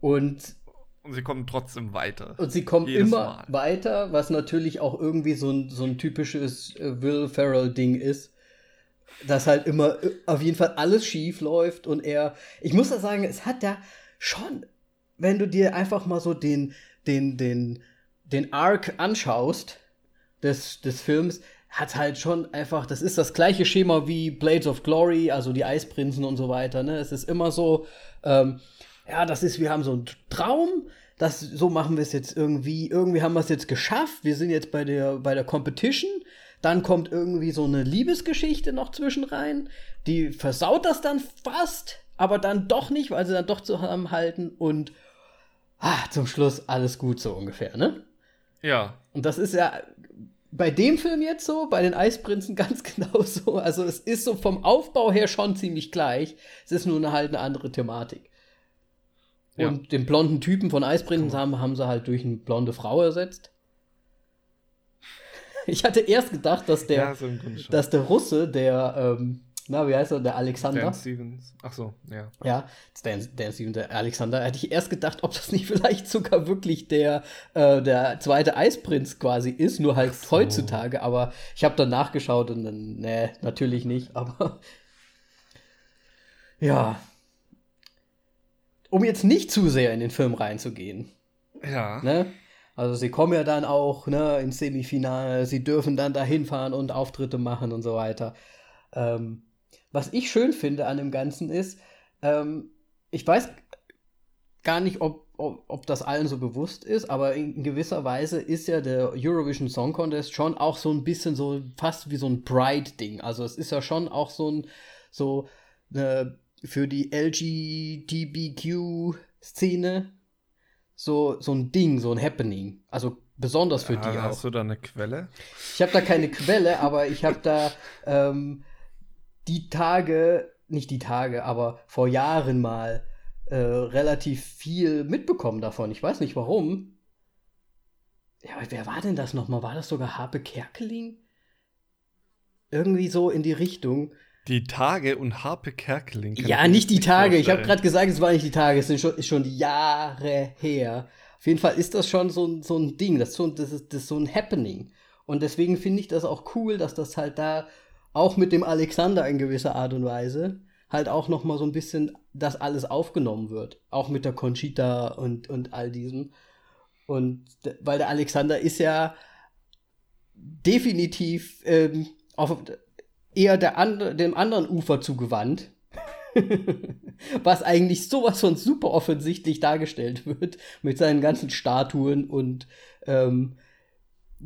Und Und sie kommen trotzdem weiter. Und sie kommen Jedes immer Mal. weiter, was natürlich auch irgendwie so ein, so ein typisches äh, Will Ferrell-Ding ist. Dass halt immer äh, auf jeden Fall alles schief läuft und er. Ich muss da sagen, es hat ja schon, wenn du dir einfach mal so den, den, den, den Arc anschaust des, des Films, hat halt schon einfach, das ist das gleiche Schema wie Blades of Glory, also die Eisprinzen und so weiter. Ne? Es ist immer so, ähm, ja, das ist, wir haben so einen Traum, das, so machen wir es jetzt irgendwie, irgendwie haben wir es jetzt geschafft, wir sind jetzt bei der, bei der Competition, dann kommt irgendwie so eine Liebesgeschichte noch zwischen rein, die versaut das dann fast, aber dann doch nicht, weil sie dann doch zusammenhalten und ah, zum Schluss alles gut so ungefähr, ne? Ja, Und das ist ja bei dem Film jetzt so, bei den Eisprinzen ganz genau so. Also es ist so vom Aufbau her schon ziemlich gleich. Es ist nur eine, halt eine andere Thematik. Ja. Und den blonden Typen von Eisprinzen haben, haben sie halt durch eine blonde Frau ersetzt. Ich hatte erst gedacht, dass der, ja, so dass der Russe, der, ähm, na, wie heißt er, der Alexander, Dan Stevens. Ach so, ja. ja, Dan, Dan Steven, der Alexander, hätte ich erst gedacht, ob das nicht vielleicht sogar wirklich der, äh, der zweite Eisprinz quasi ist, nur halt so. heutzutage, aber ich habe dann nachgeschaut und dann, nee, natürlich nicht, aber ja. Um jetzt nicht zu sehr in den Film reinzugehen, Ja. ne? Also sie kommen ja dann auch, ne, ins Semifinale, sie dürfen dann da hinfahren und Auftritte machen und so weiter. Ähm, was ich schön finde an dem Ganzen ist, ähm, ich weiß gar nicht, ob, ob, ob das allen so bewusst ist, aber in gewisser Weise ist ja der Eurovision Song Contest schon auch so ein bisschen so fast wie so ein Pride-Ding. Also es ist ja schon auch so ein, so eine, für die LGBTQ-Szene so, so ein Ding, so ein Happening. Also besonders für die Ah, auch. Hast du da eine Quelle? Ich habe da keine Quelle, aber ich habe da ähm, die Tage, nicht die Tage, aber vor Jahren mal äh, relativ viel mitbekommen davon. Ich weiß nicht warum. Ja, aber wer war denn das nochmal? War das sogar Harpe Kerkeling? Irgendwie so in die Richtung. Die Tage und Harpe Kerkeling. Ja, nicht die Tage. Ich habe vorstellen. gerade gesagt, es war nicht die Tage. Es sind schon, ist schon Jahre her. Auf jeden Fall ist das schon so, ein- so ein Ding. Das ist, so, das, ist, das ist so ein Happening. Und deswegen finde ich das auch cool, dass das halt da auch mit dem Alexander in gewisser Art und Weise halt auch noch mal so ein bisschen das alles aufgenommen wird. Auch mit der Conchita und, und all diesem. Und weil der Alexander ist ja definitiv ähm, auf eher der and dem anderen Ufer zugewandt. Was eigentlich sowas von super offensichtlich dargestellt wird mit seinen ganzen Statuen und ähm,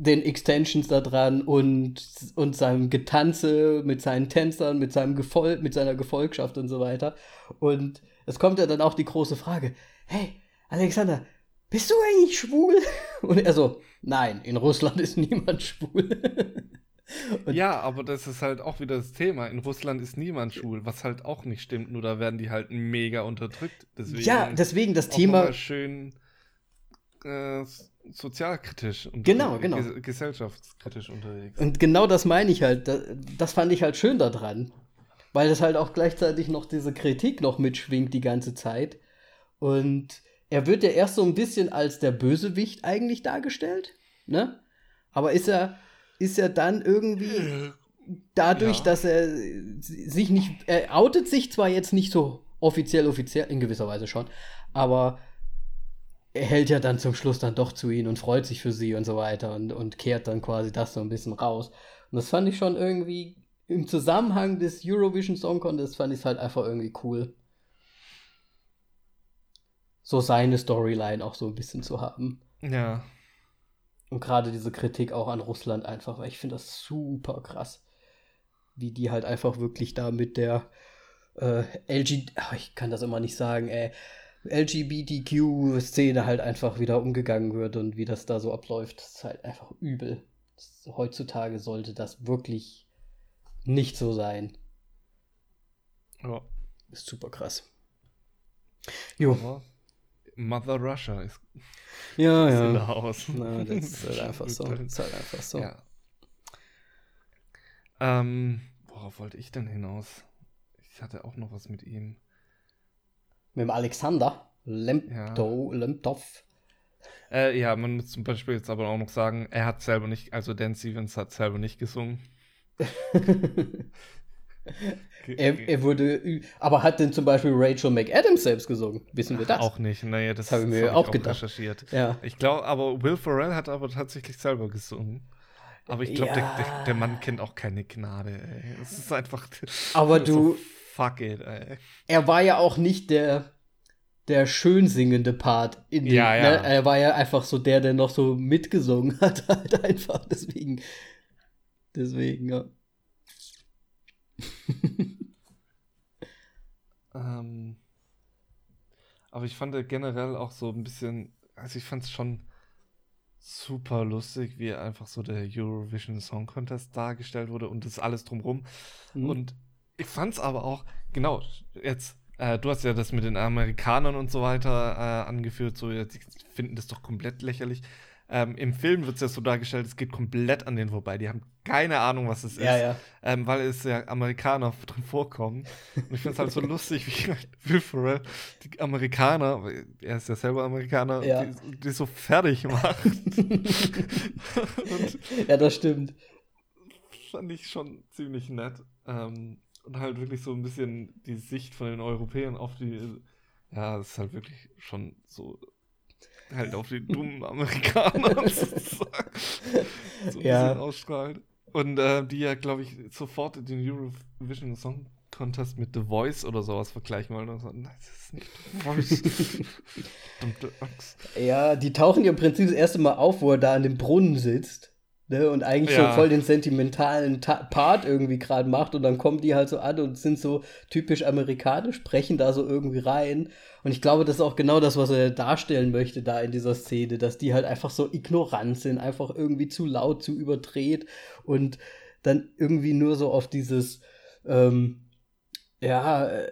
den Extensions da dran und, und seinem Getanze mit seinen Tänzern, mit seinem Gefol mit seiner Gefolgschaft und so weiter. Und es kommt ja dann auch die große Frage: Hey, Alexander, bist du eigentlich schwul? Und er so: Nein, in Russland ist niemand schwul. Und ja, aber das ist halt auch wieder das Thema. In Russland ist niemand schwul, was halt auch nicht stimmt, nur da werden die halt mega unterdrückt. Deswegen ja, deswegen das Thema. schön äh, sozialkritisch und genau, genau. Ges gesellschaftskritisch unterwegs. Und genau das meine ich halt. Das, das fand ich halt schön daran. Weil das halt auch gleichzeitig noch diese Kritik noch mitschwingt die ganze Zeit. Und er wird ja erst so ein bisschen als der Bösewicht eigentlich dargestellt, ne? Aber ist er, ist er dann irgendwie dadurch, ja. dass er sich nicht, er outet sich zwar jetzt nicht so offiziell, offiziell, in gewisser Weise schon, aber er hält ja dann zum Schluss dann doch zu ihnen und freut sich für sie und so weiter und, und kehrt dann quasi das so ein bisschen raus. Und das fand ich schon irgendwie im Zusammenhang des Eurovision Song Contest fand ich es halt einfach irgendwie cool so seine Storyline auch so ein bisschen zu haben. Ja. Und gerade diese Kritik auch an Russland einfach, weil ich finde das super krass, wie die halt einfach wirklich da mit der äh, LG, ach, ich kann das immer nicht sagen, ey, LGBTQ-Szene halt einfach wieder umgegangen wird und wie das da so abläuft, ist halt einfach übel. Heutzutage sollte das wirklich nicht so sein. Ja. Ist super krass. Jo. Mother Russia ist, ja, ist ja. in der Haus. Na, das ist halt einfach so. Das ist halt einfach so. Ja. Ähm, worauf wollte ich denn hinaus? Ich hatte auch noch was mit ihm. Mit dem Alexander Lemto, ja. Äh, ja, man muss zum Beispiel jetzt aber auch noch sagen, er hat selber nicht, also Dan Stevens hat selber nicht gesungen. Er, er, wurde, aber hat denn zum Beispiel Rachel McAdams selbst gesungen? Wissen wir das? Auch nicht, naja, das, das habe ich mir auch, auch gedacht. recherchiert. Ja. Ich glaube, aber Will Ferrell hat aber tatsächlich selber gesungen. Aber ich glaube, ja. der, der, der, Mann kennt auch keine Gnade, ey. Es ist einfach. Aber du. So, fuck it, ey. Er war ja auch nicht der, der schön singende Part in dem, ja, ja. Ne? Er war ja einfach so der, der noch so mitgesungen hat, halt einfach. Deswegen. Deswegen, ja. ähm, aber ich fand generell auch so ein bisschen, also ich fand es schon super lustig, wie einfach so der Eurovision Song Contest dargestellt wurde und das alles drumrum. Mhm. Und ich fand es aber auch, genau, jetzt, äh, du hast ja das mit den Amerikanern und so weiter äh, angeführt, so, jetzt, die finden das doch komplett lächerlich. Ähm, Im Film wird es ja so dargestellt, es geht komplett an denen vorbei. Die haben keine Ahnung, was es ja, ist, ja. Ähm, weil es ja Amerikaner drin vorkommen. Und ich finde es halt so lustig, wie Will Ferrell die Amerikaner, er ist ja selber Amerikaner, ja. Die, die, so fertig macht. ja, das stimmt. Fand ich schon ziemlich nett. Ähm, und halt wirklich so ein bisschen die Sicht von den Europäern auf die. Ja, das ist halt wirklich schon so halt auf die dummen Amerikaner sozusagen so ein ja. bisschen ausstrahlt. Und äh, die ja, glaube ich, sofort den Eurovision Song Contest mit The Voice oder sowas vergleichen wollen. So, nein, das ist nicht The Voice. ja, die tauchen ja im Prinzip das erste Mal auf, wo er da an dem Brunnen sitzt. Ne, und eigentlich ja. so voll den sentimentalen Ta Part irgendwie gerade macht und dann kommen die halt so an und sind so typisch amerikanisch, sprechen da so irgendwie rein. Und ich glaube, das ist auch genau das, was er darstellen möchte da in dieser Szene, dass die halt einfach so ignorant sind, einfach irgendwie zu laut, zu überdreht und dann irgendwie nur so auf dieses, ähm, ja, äh,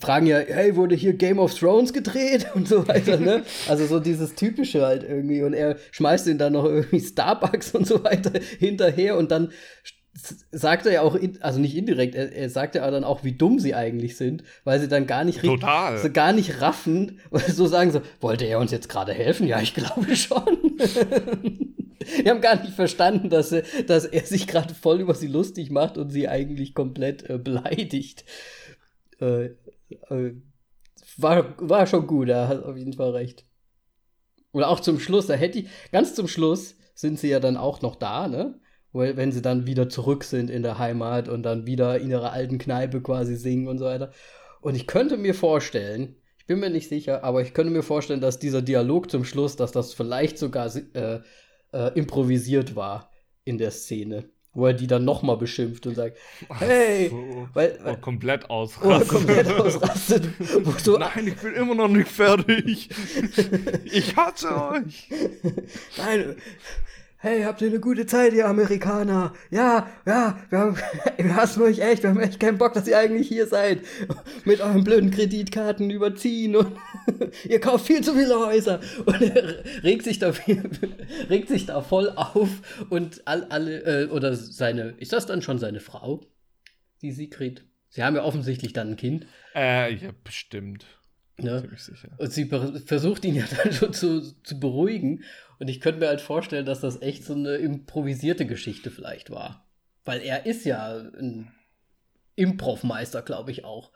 fragen ja, hey, wurde hier Game of Thrones gedreht und so weiter, ne? Also so dieses Typische halt irgendwie. Und er schmeißt ihn dann noch irgendwie Starbucks und so weiter hinterher und dann sagt er ja auch, also nicht indirekt, er, er sagt ja dann auch, wie dumm sie eigentlich sind, weil sie dann gar nicht Total. So gar nicht raffen, so sagen so, wollte er uns jetzt gerade helfen? Ja, ich glaube schon. Die haben gar nicht verstanden, dass er, dass er sich gerade voll über sie lustig macht und sie eigentlich komplett äh, beleidigt. Äh, äh, war, war schon gut, er hat auf jeden Fall recht. Oder auch zum Schluss, da hätte ich, ganz zum Schluss sind sie ja dann auch noch da, ne? Wenn sie dann wieder zurück sind in der Heimat und dann wieder in ihrer alten Kneipe quasi singen und so weiter. Und ich könnte mir vorstellen, ich bin mir nicht sicher, aber ich könnte mir vorstellen, dass dieser Dialog zum Schluss, dass das vielleicht sogar äh, äh, improvisiert war in der Szene wo er die dann nochmal beschimpft und sagt, hey, so. weil, weil, oh, komplett ausrastet. Oh, komplett ausrastet. so, Nein, ich bin immer noch nicht fertig. ich hasse euch. Nein, hey, habt ihr eine gute Zeit, ihr Amerikaner? Ja, ja, wir, haben, wir hassen euch echt, wir haben echt keinen Bock, dass ihr eigentlich hier seid. Mit euren blöden Kreditkarten überziehen und ihr kauft viel zu viele Häuser. Und er regt sich da, regt sich da voll auf und all, alle, äh, oder seine, ist das dann schon seine Frau? Die Sigrid. Sie haben ja offensichtlich dann ein Kind. Äh, ja, bestimmt. Ne? Und sie versucht ihn ja dann schon zu, zu beruhigen. Und ich könnte mir halt vorstellen, dass das echt so eine improvisierte Geschichte vielleicht war. Weil er ist ja ein Improvmeister, glaube ich auch.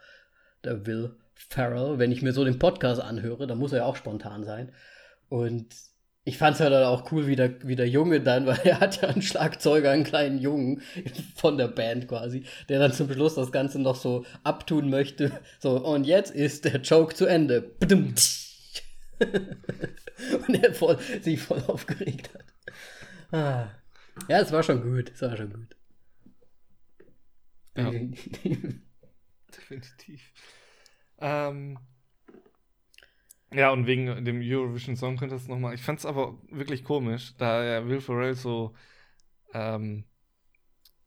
Der Will Ferrell. Wenn ich mir so den Podcast anhöre, dann muss er ja auch spontan sein. Und ich fand es halt auch cool, wie der, wie der Junge dann, weil er hat ja einen Schlagzeuger, einen kleinen Jungen von der Band quasi, der dann zum Schluss das Ganze noch so abtun möchte. So, und jetzt ist der Joke zu Ende. und er voll, sich voll aufgeregt hat. Ah. Ja, es war schon gut. Es war schon gut. Ja. Definitiv. Ähm, ja, und wegen dem Eurovision Song Contest nochmal. Ich fand es aber wirklich komisch, da ja Will Ferrell so ähm,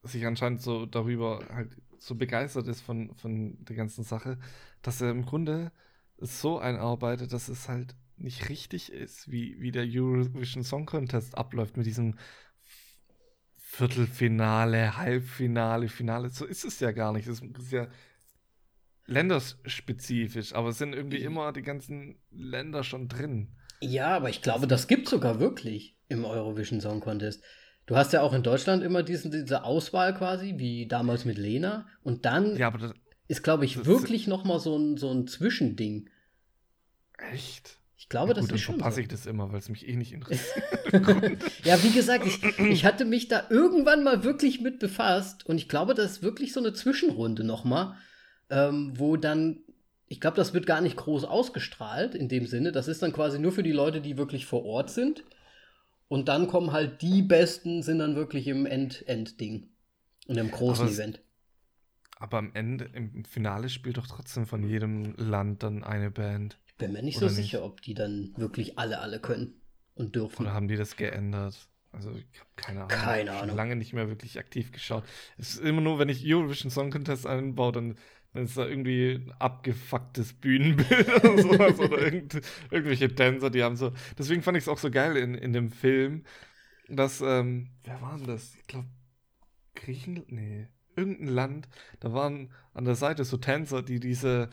sich anscheinend so darüber halt so begeistert ist von, von der ganzen Sache, dass er im Grunde so einarbeitet, dass es halt nicht richtig ist, wie, wie der Eurovision Song Contest abläuft mit diesem Viertelfinale, Halbfinale, Finale. So ist es ja gar nicht. Es ist ja länderspezifisch, aber es sind irgendwie immer die ganzen Länder schon drin. Ja, aber ich glaube, das gibt sogar wirklich im Eurovision Song Contest. Du hast ja auch in Deutschland immer diesen, diese Auswahl quasi, wie damals mit Lena. Und dann ja, das, ist, glaube ich, wirklich noch mal so ein, so ein Zwischending. Echt? Ich glaube, ja, gut, das ist schon verpasse so. ich das immer, weil es mich eh nicht interessiert. ja, wie gesagt, ich, ich hatte mich da irgendwann mal wirklich mit befasst und ich glaube, das ist wirklich so eine Zwischenrunde noch mal ähm, wo dann, ich glaube, das wird gar nicht groß ausgestrahlt in dem Sinne. Das ist dann quasi nur für die Leute, die wirklich vor Ort sind. Und dann kommen halt die Besten, sind dann wirklich im End-End-Ding. In einem großen aber Event. Aber am Ende, im Finale spielt doch trotzdem von jedem Land dann eine Band. Ich bin mir nicht so nicht? sicher, ob die dann wirklich alle, alle können und dürfen. Oder haben die das geändert? Also ich habe keine Ahnung. Keine Ahnung. lange nicht mehr wirklich aktiv geschaut. Es ist immer nur, wenn ich Eurovision Song Contest einbaue, dann dann ist da irgendwie ein abgefucktes Bühnenbild oder sowas oder irgend, irgendwelche Tänzer, die haben so. Deswegen fand ich es auch so geil in, in dem Film, dass, ähm, wer war denn das? Ich glaube, Griechenland? Nee, irgendein Land. Da waren an der Seite so Tänzer, die diese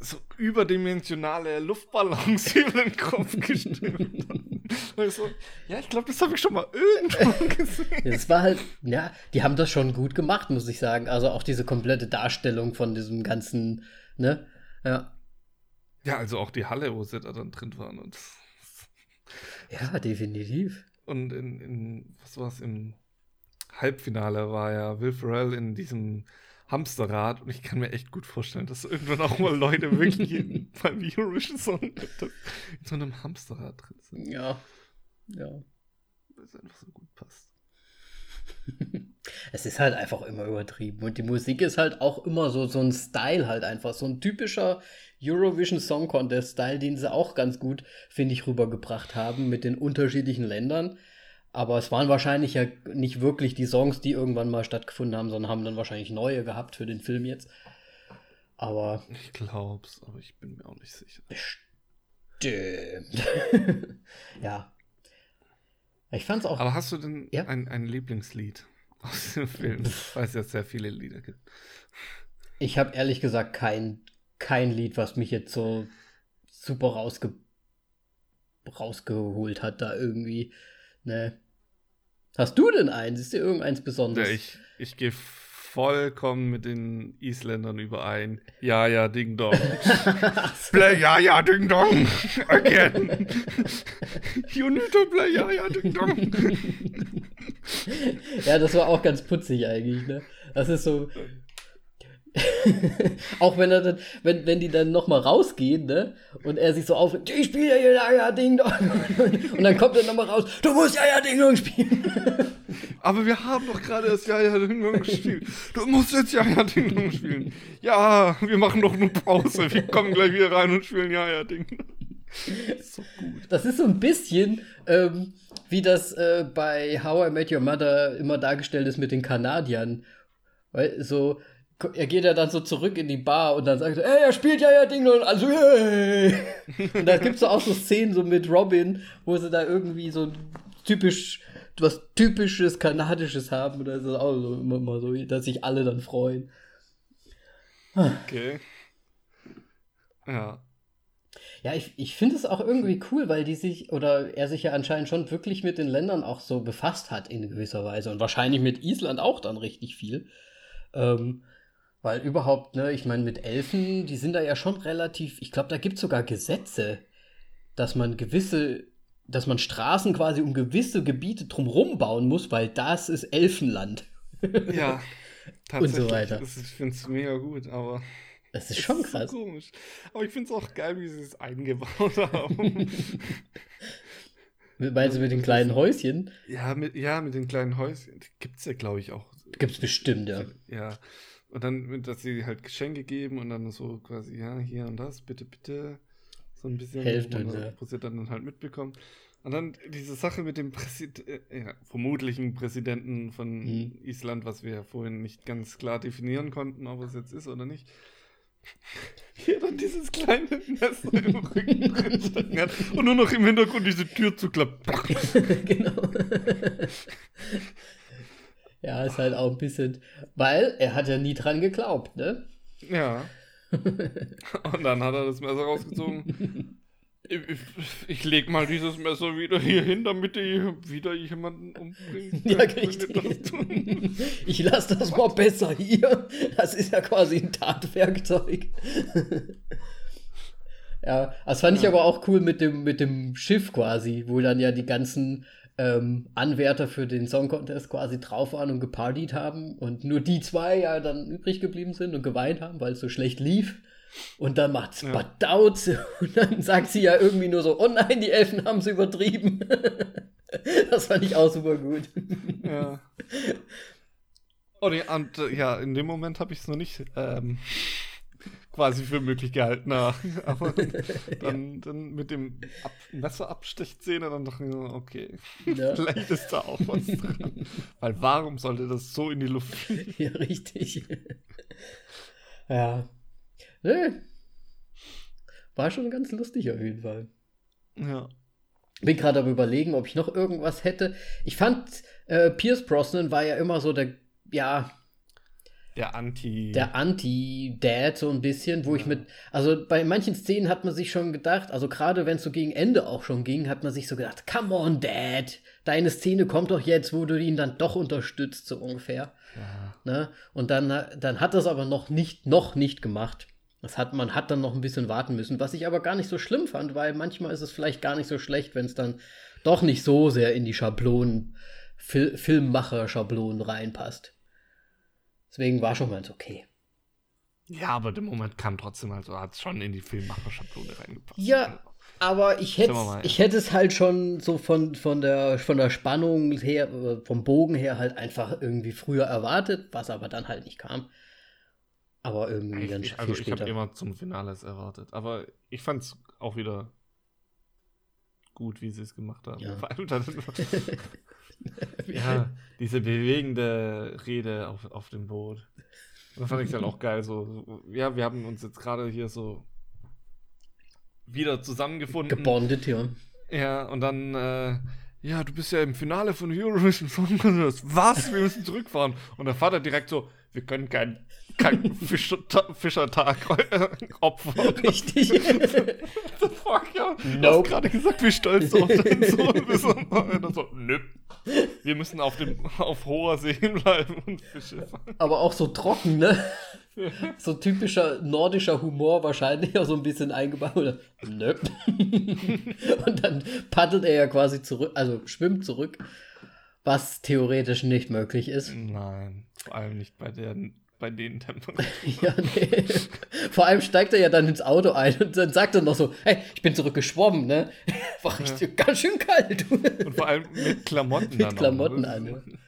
so überdimensionale Luftballons über den Kopf gestimmt haben. So, ja, ich glaube, das habe ich schon mal irgendwo gesehen. Das war halt, ja, die haben das schon gut gemacht, muss ich sagen. Also auch diese komplette Darstellung von diesem ganzen, ne? Ja. Ja, also auch die Halle, wo sie da dann drin waren. Und ja, definitiv. Und in, in was war es, im Halbfinale war ja Will Ferrell in diesem Hamsterrad und ich kann mir echt gut vorstellen, dass irgendwann auch mal Leute wirklich beim Eurovision Song in so einem Hamsterrad drin sind. Ja, ja. Weil es einfach so gut passt. es ist halt einfach immer übertrieben und die Musik ist halt auch immer so, so ein Style halt einfach, so ein typischer Eurovision Song Contest Style, den sie auch ganz gut, finde ich, rübergebracht haben mit den unterschiedlichen Ländern. Aber es waren wahrscheinlich ja nicht wirklich die Songs, die irgendwann mal stattgefunden haben, sondern haben dann wahrscheinlich neue gehabt für den Film jetzt. Aber. Ich glaub's, aber ich bin mir auch nicht sicher. Stimmt. ja. Ich fand's auch. Aber hast du denn ja? ein, ein Lieblingslied aus dem Film? Weil es ja sehr viele Lieder gibt. Ich habe ehrlich gesagt kein, kein Lied, was mich jetzt so super rausge rausgeholt hat, da irgendwie. Ne. Hast du denn eins? Ist dir irgendeins besonders? Ja, ich, ich gehe vollkommen mit den Isländern überein. Ja, ja, Ding Dong. play, ja, ja, Ding Dong. Again. you need to play, ja, ja, Ding Dong. ja, das war auch ganz putzig eigentlich, ne? Das ist so, auch wenn er dann, wenn, wenn die dann nochmal rausgehen, ne? Und er sich so aufregt, ich spiele ja hier ja, ja Ding Dong. Und dann kommt er nochmal raus, du musst ja ja Ding Dong spielen. Aber wir haben doch gerade das Ja ja Ding Dong gespielt. Du musst jetzt Ja ja Ding Dong spielen. Ja, wir machen doch eine Pause. Wir kommen gleich wieder rein und spielen Ja ja Ding Dong. so gut. Das ist so ein bisschen ähm, wie das äh, bei How I Met Your Mother immer dargestellt ist mit den Kanadiern. Weil so, er geht ja dann so zurück in die Bar und dann sagt er, ey, er spielt ja ja Ding und also, hey. und da gibt es auch so Szenen so mit Robin, wo sie da irgendwie so typisch, was typisches Kanadisches haben. Und das ist auch so immer mal so, dass sich alle dann freuen. Okay. Ja. Ja, ich, ich finde es auch irgendwie cool, weil die sich, oder er sich ja anscheinend schon wirklich mit den Ländern auch so befasst hat in gewisser Weise. Und wahrscheinlich mit Island auch dann richtig viel. Ähm, weil überhaupt, ne, ich meine, mit Elfen, die sind da ja schon relativ, ich glaube, da gibt es sogar Gesetze, dass man gewisse, dass man Straßen quasi um gewisse Gebiete drumherum bauen muss, weil das ist Elfenland. Ja, tatsächlich. Und so weiter. Das, ich finde es mega gut, aber. Das ist schon krass. So komisch. Aber ich finde es auch geil, wie sie es eingebaut haben. Meinst du mit den kleinen Häuschen? Ja, mit, ja, mit den kleinen Häuschen. Gibt es ja, glaube ich, auch. Gibt es bestimmt, ja. Ja. Und dann, dass sie halt Geschenke geben und dann so quasi, ja, hier und das, bitte, bitte. So ein bisschen. Hälfte, wo, wo sie dann halt mitbekommen. Und dann diese Sache mit dem Präsid äh, ja, vermutlichen Präsidenten von hm. Island, was wir ja vorhin nicht ganz klar definieren konnten, ob es jetzt ist oder nicht. Hier dann dieses kleine Messer im Rücken drin hat und nur noch im Hintergrund diese Tür zuklappt. genau. Ja, ist halt auch ein bisschen, weil er hat ja nie dran geglaubt, ne? Ja. Und dann hat er das Messer rausgezogen. Ich, ich leg mal dieses Messer wieder hier hin, damit ich wieder jemanden umbringt. Ja, richtig. Ich lasse das mal besser hier. Das ist ja quasi ein Tatwerkzeug. ja, das fand ich aber auch cool mit dem, mit dem Schiff quasi, wo dann ja die ganzen ähm, Anwärter für den Song Contest quasi drauf waren und gepartied haben und nur die zwei ja dann übrig geblieben sind und geweint haben, weil es so schlecht lief. Und dann macht's ja. Badauz und dann sagt sie ja irgendwie nur so, oh nein, die Elfen haben es übertrieben. das fand ich auch super gut. Ja. Oh, nee, und äh, ja, in dem Moment habe ich es noch nicht ähm, quasi für möglich gehalten. Aber dann, ja. dann mit dem Ab Messerabstechszene, dann mir, okay, ja. vielleicht ist da auch was dran. Weil warum sollte das so in die Luft fliegen? Ja, richtig. ja. Nee. War schon ganz lustig auf jeden Fall. Ja. Bin gerade am überlegen, ob ich noch irgendwas hätte. Ich fand, äh, Pierce Brosnan war ja immer so der, ja. Der Anti. Der Anti-Dad, so ein bisschen, wo ja. ich mit. Also bei manchen Szenen hat man sich schon gedacht, also gerade wenn es so gegen Ende auch schon ging, hat man sich so gedacht, come on, Dad, deine Szene kommt doch jetzt, wo du ihn dann doch unterstützt, so ungefähr. Ja. Ne? Und dann, dann hat das aber noch nicht, noch nicht gemacht. Das hat, man hat dann noch ein bisschen warten müssen, was ich aber gar nicht so schlimm fand, weil manchmal ist es vielleicht gar nicht so schlecht, wenn es dann doch nicht so sehr in die Schablonen, Fil Filmmacher-Schablonen reinpasst. Deswegen war schon ganz okay. Ja, aber der Moment kam trotzdem, also hat es schon in die Filmmacher-Schablone reingepasst. Ja, aber ich hätte ja. ich hätte es halt schon so von, von, der, von der Spannung her, äh, vom Bogen her halt einfach irgendwie früher erwartet, was aber dann halt nicht kam. Aber irgendwie ich, dann ich, Also ich habe immer zum Finales erwartet. Aber ich fand es auch wieder gut, wie sie es gemacht haben. Ja. Ja, diese bewegende Rede auf, auf dem Boot. Das fand ich dann auch geil. So, so ja, wir haben uns jetzt gerade hier so wieder zusammengefunden. Gebondet, ja. Ja, und dann, äh, ja, du bist ja im Finale von Eurovision Song Contest. Was? Wir müssen zurückfahren. Und der Vater direkt so, wir können keinen kein Fischertag Fischer opfern. Richtig. the fuck, ja. Nope. Du hast gerade gesagt, wie stolz du auf deinen Sohn bist. Und so, nö. Wir müssen auf, dem, auf hoher See bleiben und Fische fangen. Aber auch so trocken, ne? So typischer nordischer Humor wahrscheinlich auch so ein bisschen eingebaut. Nö. Und dann paddelt er ja quasi zurück, also schwimmt zurück, was theoretisch nicht möglich ist. Nein, vor allem nicht bei der bei den Temperaturen. ja, nee. Vor allem steigt er ja dann ins Auto ein und dann sagt er noch so, hey, ich bin zurückgeschwommen, ne? War richtig ja. ganz schön kalt. und vor allem mit Klamotten Mit Klamotten ne? an.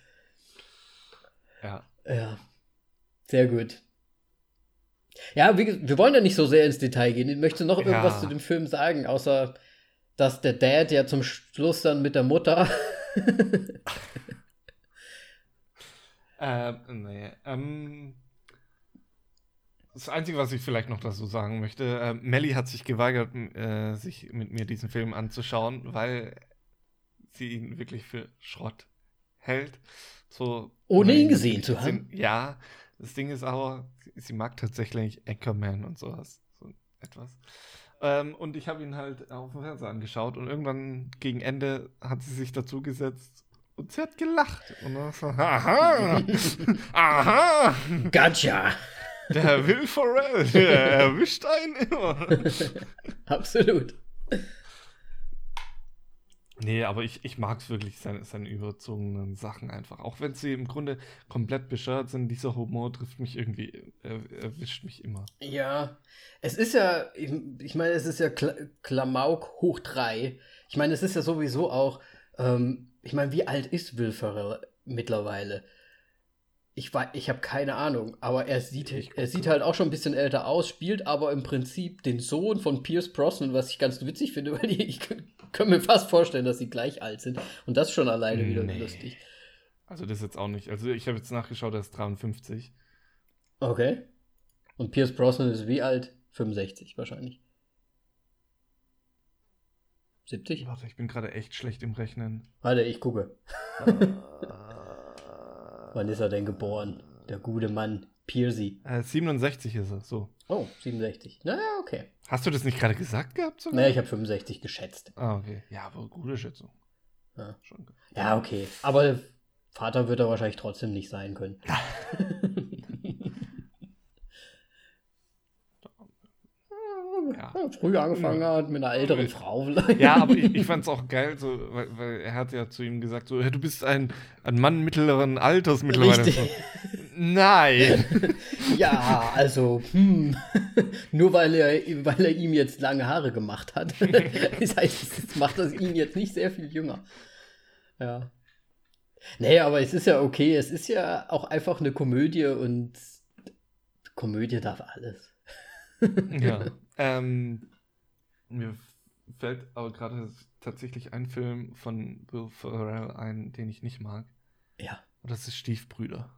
Ja. Ja. Sehr gut. Ja, wir, wir wollen ja nicht so sehr ins Detail gehen. Ich möchte noch irgendwas Ja. zu dem Film sagen, außer dass der Dad ja zum Schluss dann mit der Mutter. Ähm, nee. Ähm, das Einzige, was ich vielleicht noch dazu sagen möchte, äh, Melly hat sich geweigert, äh, sich mit mir diesen Film anzuschauen, weil sie ihn wirklich für Schrott hält. So, Ohne ihn gesehen zu haben? Ja, das Ding ist aber, sie, sie mag tatsächlich Anchorman und sowas. So etwas. Ähm, und ich habe ihn halt auf dem Fernseher angeschaut und irgendwann gegen Ende hat sie sich dazu gesetzt und sie hat gelacht. Und dann so, aha, aha, Gotcha! Der Will Ferrell, der erwischt einen immer. Absolut. Nee, aber ich, ich mag es wirklich, seine, seine überzogenen Sachen einfach. Auch wenn sie im Grunde komplett bescheuert sind, dieser Humor trifft mich irgendwie, er, erwischt mich immer. Ja, es ist ja, ich, ich meine, es ist ja Kla Klamauk hoch drei. Ich meine, es ist ja sowieso auch, ähm, ich meine, wie alt ist Will Ferrell mittlerweile? Ich weiß, ich habe keine Ahnung, aber er sieht, Ich er gucke. sieht halt auch schon ein bisschen älter aus, spielt aber im Prinzip den Sohn von Pierce Brosnan, was ich ganz witzig finde, weil die, ich kann mir fast vorstellen, dass sie gleich alt sind. Und das schon alleine wieder Nee. lustig. Also das jetzt auch nicht. Also ich habe jetzt nachgeschaut, er ist 53. Okay. Und Pierce Brosnan ist wie alt? 65 wahrscheinlich. 70? Warte, ich bin gerade echt schlecht im Rechnen. Warte, ich gucke. Wann ist er denn geboren? Der gute Mann Piercy. Äh, 67 ist er, so. Oh, 67. Naja, okay. Hast du das nicht gerade gesagt gehabt? sogar? Naja, ich habe 65 geschätzt. Ah, okay. Ja, aber gute Schätzung. Ja. Ja, okay. Aber Vater wird er wahrscheinlich trotzdem nicht sein können. Ja. Früh angefangen Ja. hat mit einer älteren. Frau vielleicht. Ja, aber ich, ich fand es auch geil, so, weil, weil er hat ja zu ihm gesagt, so, "Ja, du bist ein, ein Mann mittleren Alters mittlerweile. Richtig. Nein. Ja, also, hm, nur weil er, weil er ihm jetzt lange Haare gemacht hat. das heißt, das macht das ihn jetzt nicht sehr viel jünger. Ja. Nee, aber es ist ja okay. Es ist ja auch einfach eine Komödie und Komödie darf alles. ja. Ähm, mir fällt aber gerade tatsächlich ein Film von Will Ferrell ein, den ich nicht mag. Ja. Und das ist Stiefbrüder.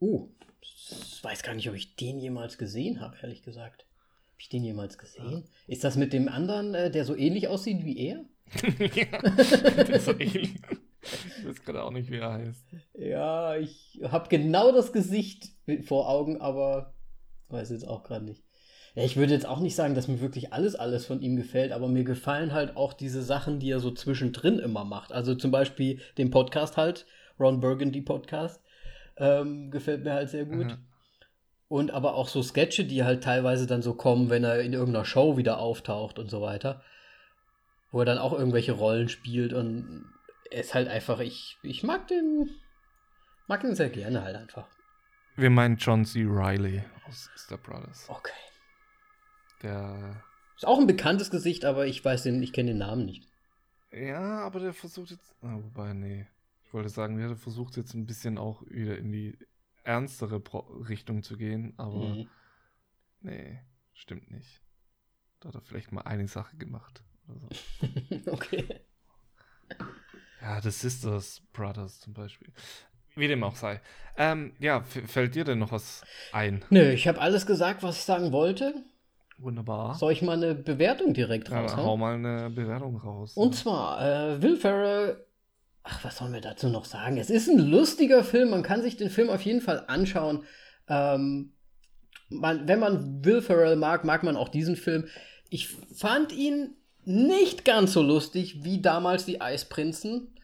Oh, ich weiß gar nicht, ob ich den jemals gesehen habe, ehrlich gesagt. Habe ich den jemals gesehen? Ist das mit dem anderen, äh, der so ähnlich aussieht wie er? ja, ist so ähnlich. Ich weiß gerade auch nicht, wie er heißt. Ja, ich habe genau das Gesicht vor Augen, aber weiß jetzt auch gerade nicht. Ja, ich würde jetzt auch nicht sagen, dass mir wirklich alles, alles von ihm gefällt, aber mir gefallen halt auch diese Sachen, die er so zwischendrin immer macht. Also zum Beispiel den Podcast halt, Ron Burgundy Podcast, ähm, gefällt mir halt sehr gut. Mhm. Und aber auch so Sketche, die halt teilweise dann so kommen, wenn er in irgendeiner Show wieder auftaucht und so weiter. Wo er dann auch irgendwelche Rollen spielt und er ist halt einfach, ich, ich mag den, mag den sehr gerne halt einfach. Wir meinen John C. Riley aus Step Brothers. Okay. Der. Ist auch ein bekanntes Gesicht, aber ich weiß den, ich kenne den Namen nicht. Ja, aber der versucht jetzt. Ah, wobei, nee. Ich wollte sagen, der versucht jetzt ein bisschen auch wieder in die ernstere Pro Richtung zu gehen, aber Mhm. nee, stimmt nicht. Da hat er vielleicht mal eine Sache gemacht. Oder so. okay. Ja, The Sisters Brothers zum Beispiel. Wie dem auch sei. Ähm, ja, fällt dir denn noch was ein? Nö, ich habe alles gesagt, was ich sagen wollte. Wunderbar. Soll ich mal eine Bewertung direkt Ja, raushauen? hau mal eine Bewertung raus. Und zwar, äh, Will Ferrell, ach, was sollen wir dazu noch sagen? Es ist ein lustiger Film, man kann sich den Film auf jeden Fall anschauen. Ähm, man, wenn man Will Ferrell mag, mag man auch diesen Film. Ich fand ihn nicht ganz so lustig wie damals die Eisprinzen,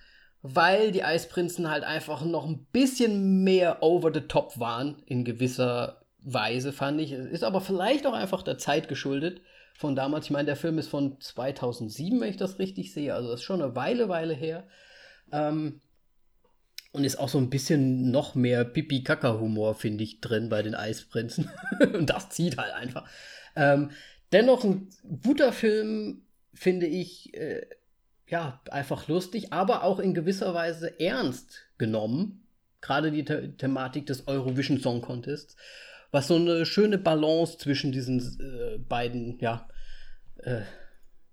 weil die Eisprinzen halt einfach noch ein bisschen mehr over the top waren in gewisser Weise, fand ich. Ist aber vielleicht auch einfach der Zeit geschuldet von damals. Ich meine, der Film ist von 2007, wenn ich das richtig sehe. Also das ist schon eine Weile, Weile her. Ähm, und ist auch so ein bisschen noch mehr Pipi-Kaka-Humor, finde ich, drin bei den Eisprinzen. und das zieht halt einfach. Ähm, dennoch ein guter Film, finde ich, äh, ja, einfach lustig, aber auch in gewisser Weise ernst genommen. Gerade die The Thematik des Eurovision Song Contests. Was so eine schöne Balance zwischen diesen äh, beiden, ja, äh,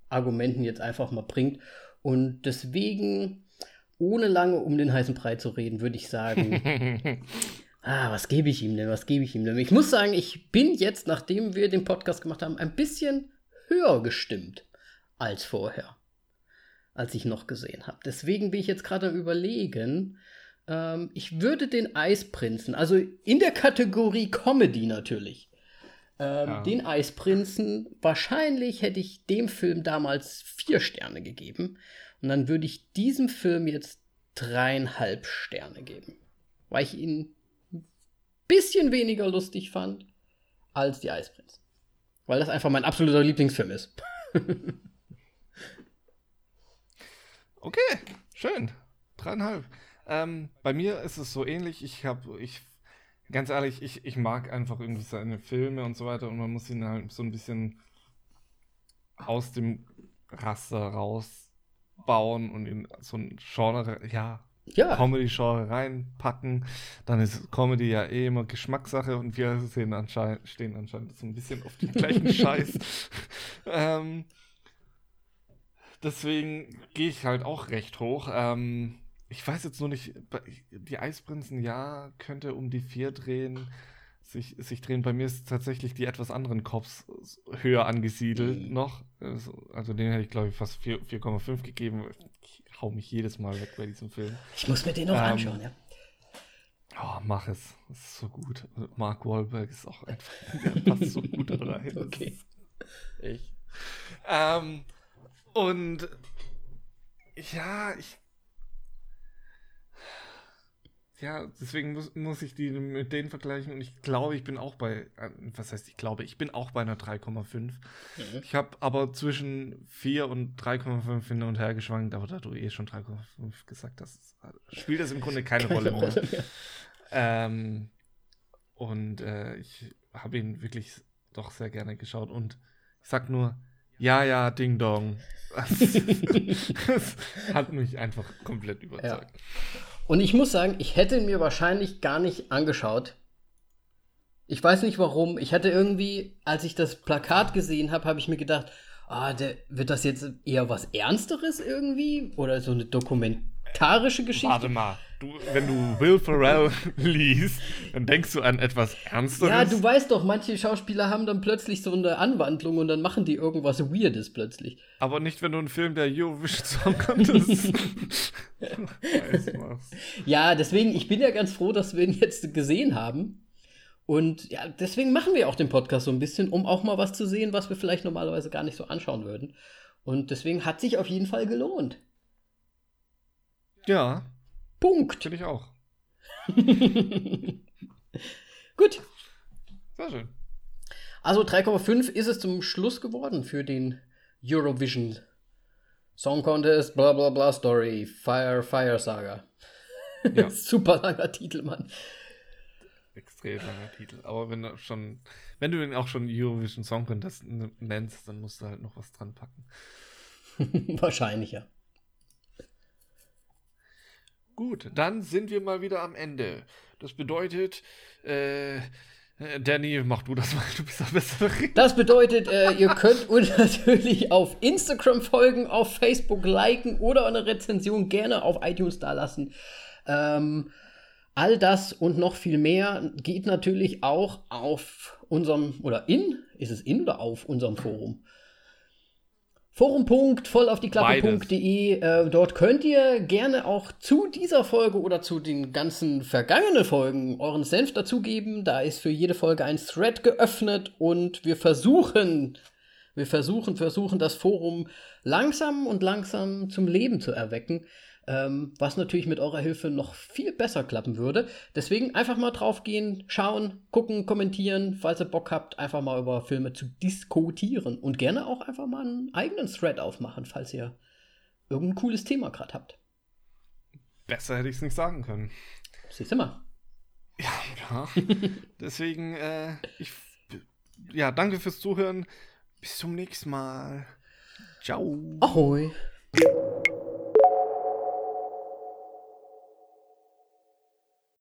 Argumenten jetzt einfach mal bringt. Und deswegen, ohne lange um den heißen Brei zu reden, würde ich sagen, ah, was gebe ich ihm denn, was gebe ich ihm denn? Ich muss sagen, ich bin jetzt, nachdem wir den Podcast gemacht haben, ein bisschen höher gestimmt als vorher, als ich noch gesehen habe. Deswegen bin ich jetzt gerade am Überlegen, ähm, ich würde den Eisprinzen, also in der Kategorie Comedy natürlich, ähm, ja. den Eisprinzen, wahrscheinlich hätte ich dem Film damals vier Sterne gegeben. Und dann würde ich diesem Film jetzt dreieinhalb Sterne geben. Weil ich ihn ein bisschen weniger lustig fand als die Eisprinzen. Weil das einfach mein absoluter Lieblingsfilm ist. okay, schön. Dreieinhalb. Ähm, bei mir ist es so ähnlich. Ich habe, ich, ganz ehrlich, ich, ich mag einfach irgendwie seine Filme und so weiter und man muss ihn halt so ein bisschen aus dem Raster rausbauen und in so ein Genre, ja, ja. Comedy-Genre reinpacken. Dann ist Comedy ja eh immer Geschmackssache und wir sehen anscheinend, stehen anscheinend so ein bisschen auf den gleichen Scheiß. ähm, deswegen gehe ich halt auch recht hoch. Ähm, ich weiß jetzt nur nicht, die Eisprinzen, ja, könnte um die vier drehen, sich, sich drehen. Bei mir ist tatsächlich die etwas anderen Cops höher angesiedelt mhm. noch. Also, also den hätte ich, glaube ich, fast 4,5 gegeben. Ich hau mich jedes Mal weg bei diesem Film. Ich muss mir den noch ähm, anschauen, ja. Oh, mach es. Das ist so gut. Mark Wahlberg ist auch einfach, der passt so gut da rein. Okay. Echt. Ähm, und ja, ich ja, deswegen muss, muss ich die mit denen vergleichen und ich glaube, ich bin auch bei, äh, was heißt ich glaube, ich bin auch bei einer 3,5. Mhm. Ich habe aber zwischen 4 und 3,5 hin und her geschwankt, aber da du eh schon 3,5 gesagt hast, spielt das im Grunde keine, keine Rolle mehr. Rolle mehr. Ähm, und äh, ich habe ihn wirklich doch sehr gerne geschaut und ich sag nur, ja, ja, Ding Dong. das hat mich einfach komplett überzeugt. Ja. Und ich muss sagen, ich hätte ihn mir wahrscheinlich gar nicht angeschaut. Ich weiß nicht warum. Ich hatte irgendwie, als ich das Plakat gesehen habe, habe ich mir gedacht, ah, der, wird das jetzt eher was Ernsteres irgendwie? Oder so eine dokumentarische Geschichte? Warte mal. Du, wenn du Will Ferrell liest, dann denkst du an etwas Ernsteres. Ja, du weißt doch, manche Schauspieler haben dann plötzlich so eine Anwandlung und dann machen die irgendwas Weirdes plötzlich. Aber nicht, wenn du einen Film der Eurovision Song Contest Ja, deswegen, ich bin ja ganz froh, dass wir ihn jetzt gesehen haben. Und ja, deswegen machen wir auch den Podcast so ein bisschen, um auch mal was zu sehen, was wir vielleicht normalerweise gar nicht so anschauen würden. Und deswegen hat sich auf jeden Fall gelohnt. Ja, Punkt. Finde ich auch. Gut. Sehr schön. Also 3,5 ist es zum Schluss geworden für den Eurovision Song Contest, bla bla bla Story, Fire, Fire Saga. Ja. Super langer Titel, Mann. Extrem langer Titel. Aber wenn du schon, wenn du ihn auch schon Eurovision Song Contest nennst, dann musst du halt noch was dran packen. Wahrscheinlich, ja. Gut, dann sind wir mal wieder am Ende. Das bedeutet, äh, Danny, mach du das mal, du bist der bessere Das bedeutet, äh, ihr könnt uns natürlich auf Instagram folgen, auf Facebook liken oder eine Rezension gerne auf iTunes dalassen. Ähm, all das und noch viel mehr geht natürlich auch auf unserem, oder in, ist es in oder auf unserem Forum? Forum.vollaufdieklappe.de. Äh, dort könnt ihr gerne auch zu dieser Folge oder zu den ganzen vergangenen Folgen euren Senf dazugeben. Da ist für jede Folge ein Thread geöffnet und wir versuchen, wir versuchen, versuchen das Forum langsam und langsam zum Leben zu erwecken ähm, was natürlich mit eurer Hilfe noch viel besser klappen würde. Deswegen einfach mal draufgehen, schauen, gucken, kommentieren, falls ihr Bock habt, einfach mal über Filme zu diskutieren und gerne auch einfach mal einen eigenen Thread aufmachen, falls ihr irgendein cooles Thema gerade habt. Besser hätte ich es nicht sagen können. Siehst du mal. Ja, ja. Deswegen, äh, ich, ja, danke fürs Zuhören. Bis zum nächsten Mal. Ciao. Ahoi.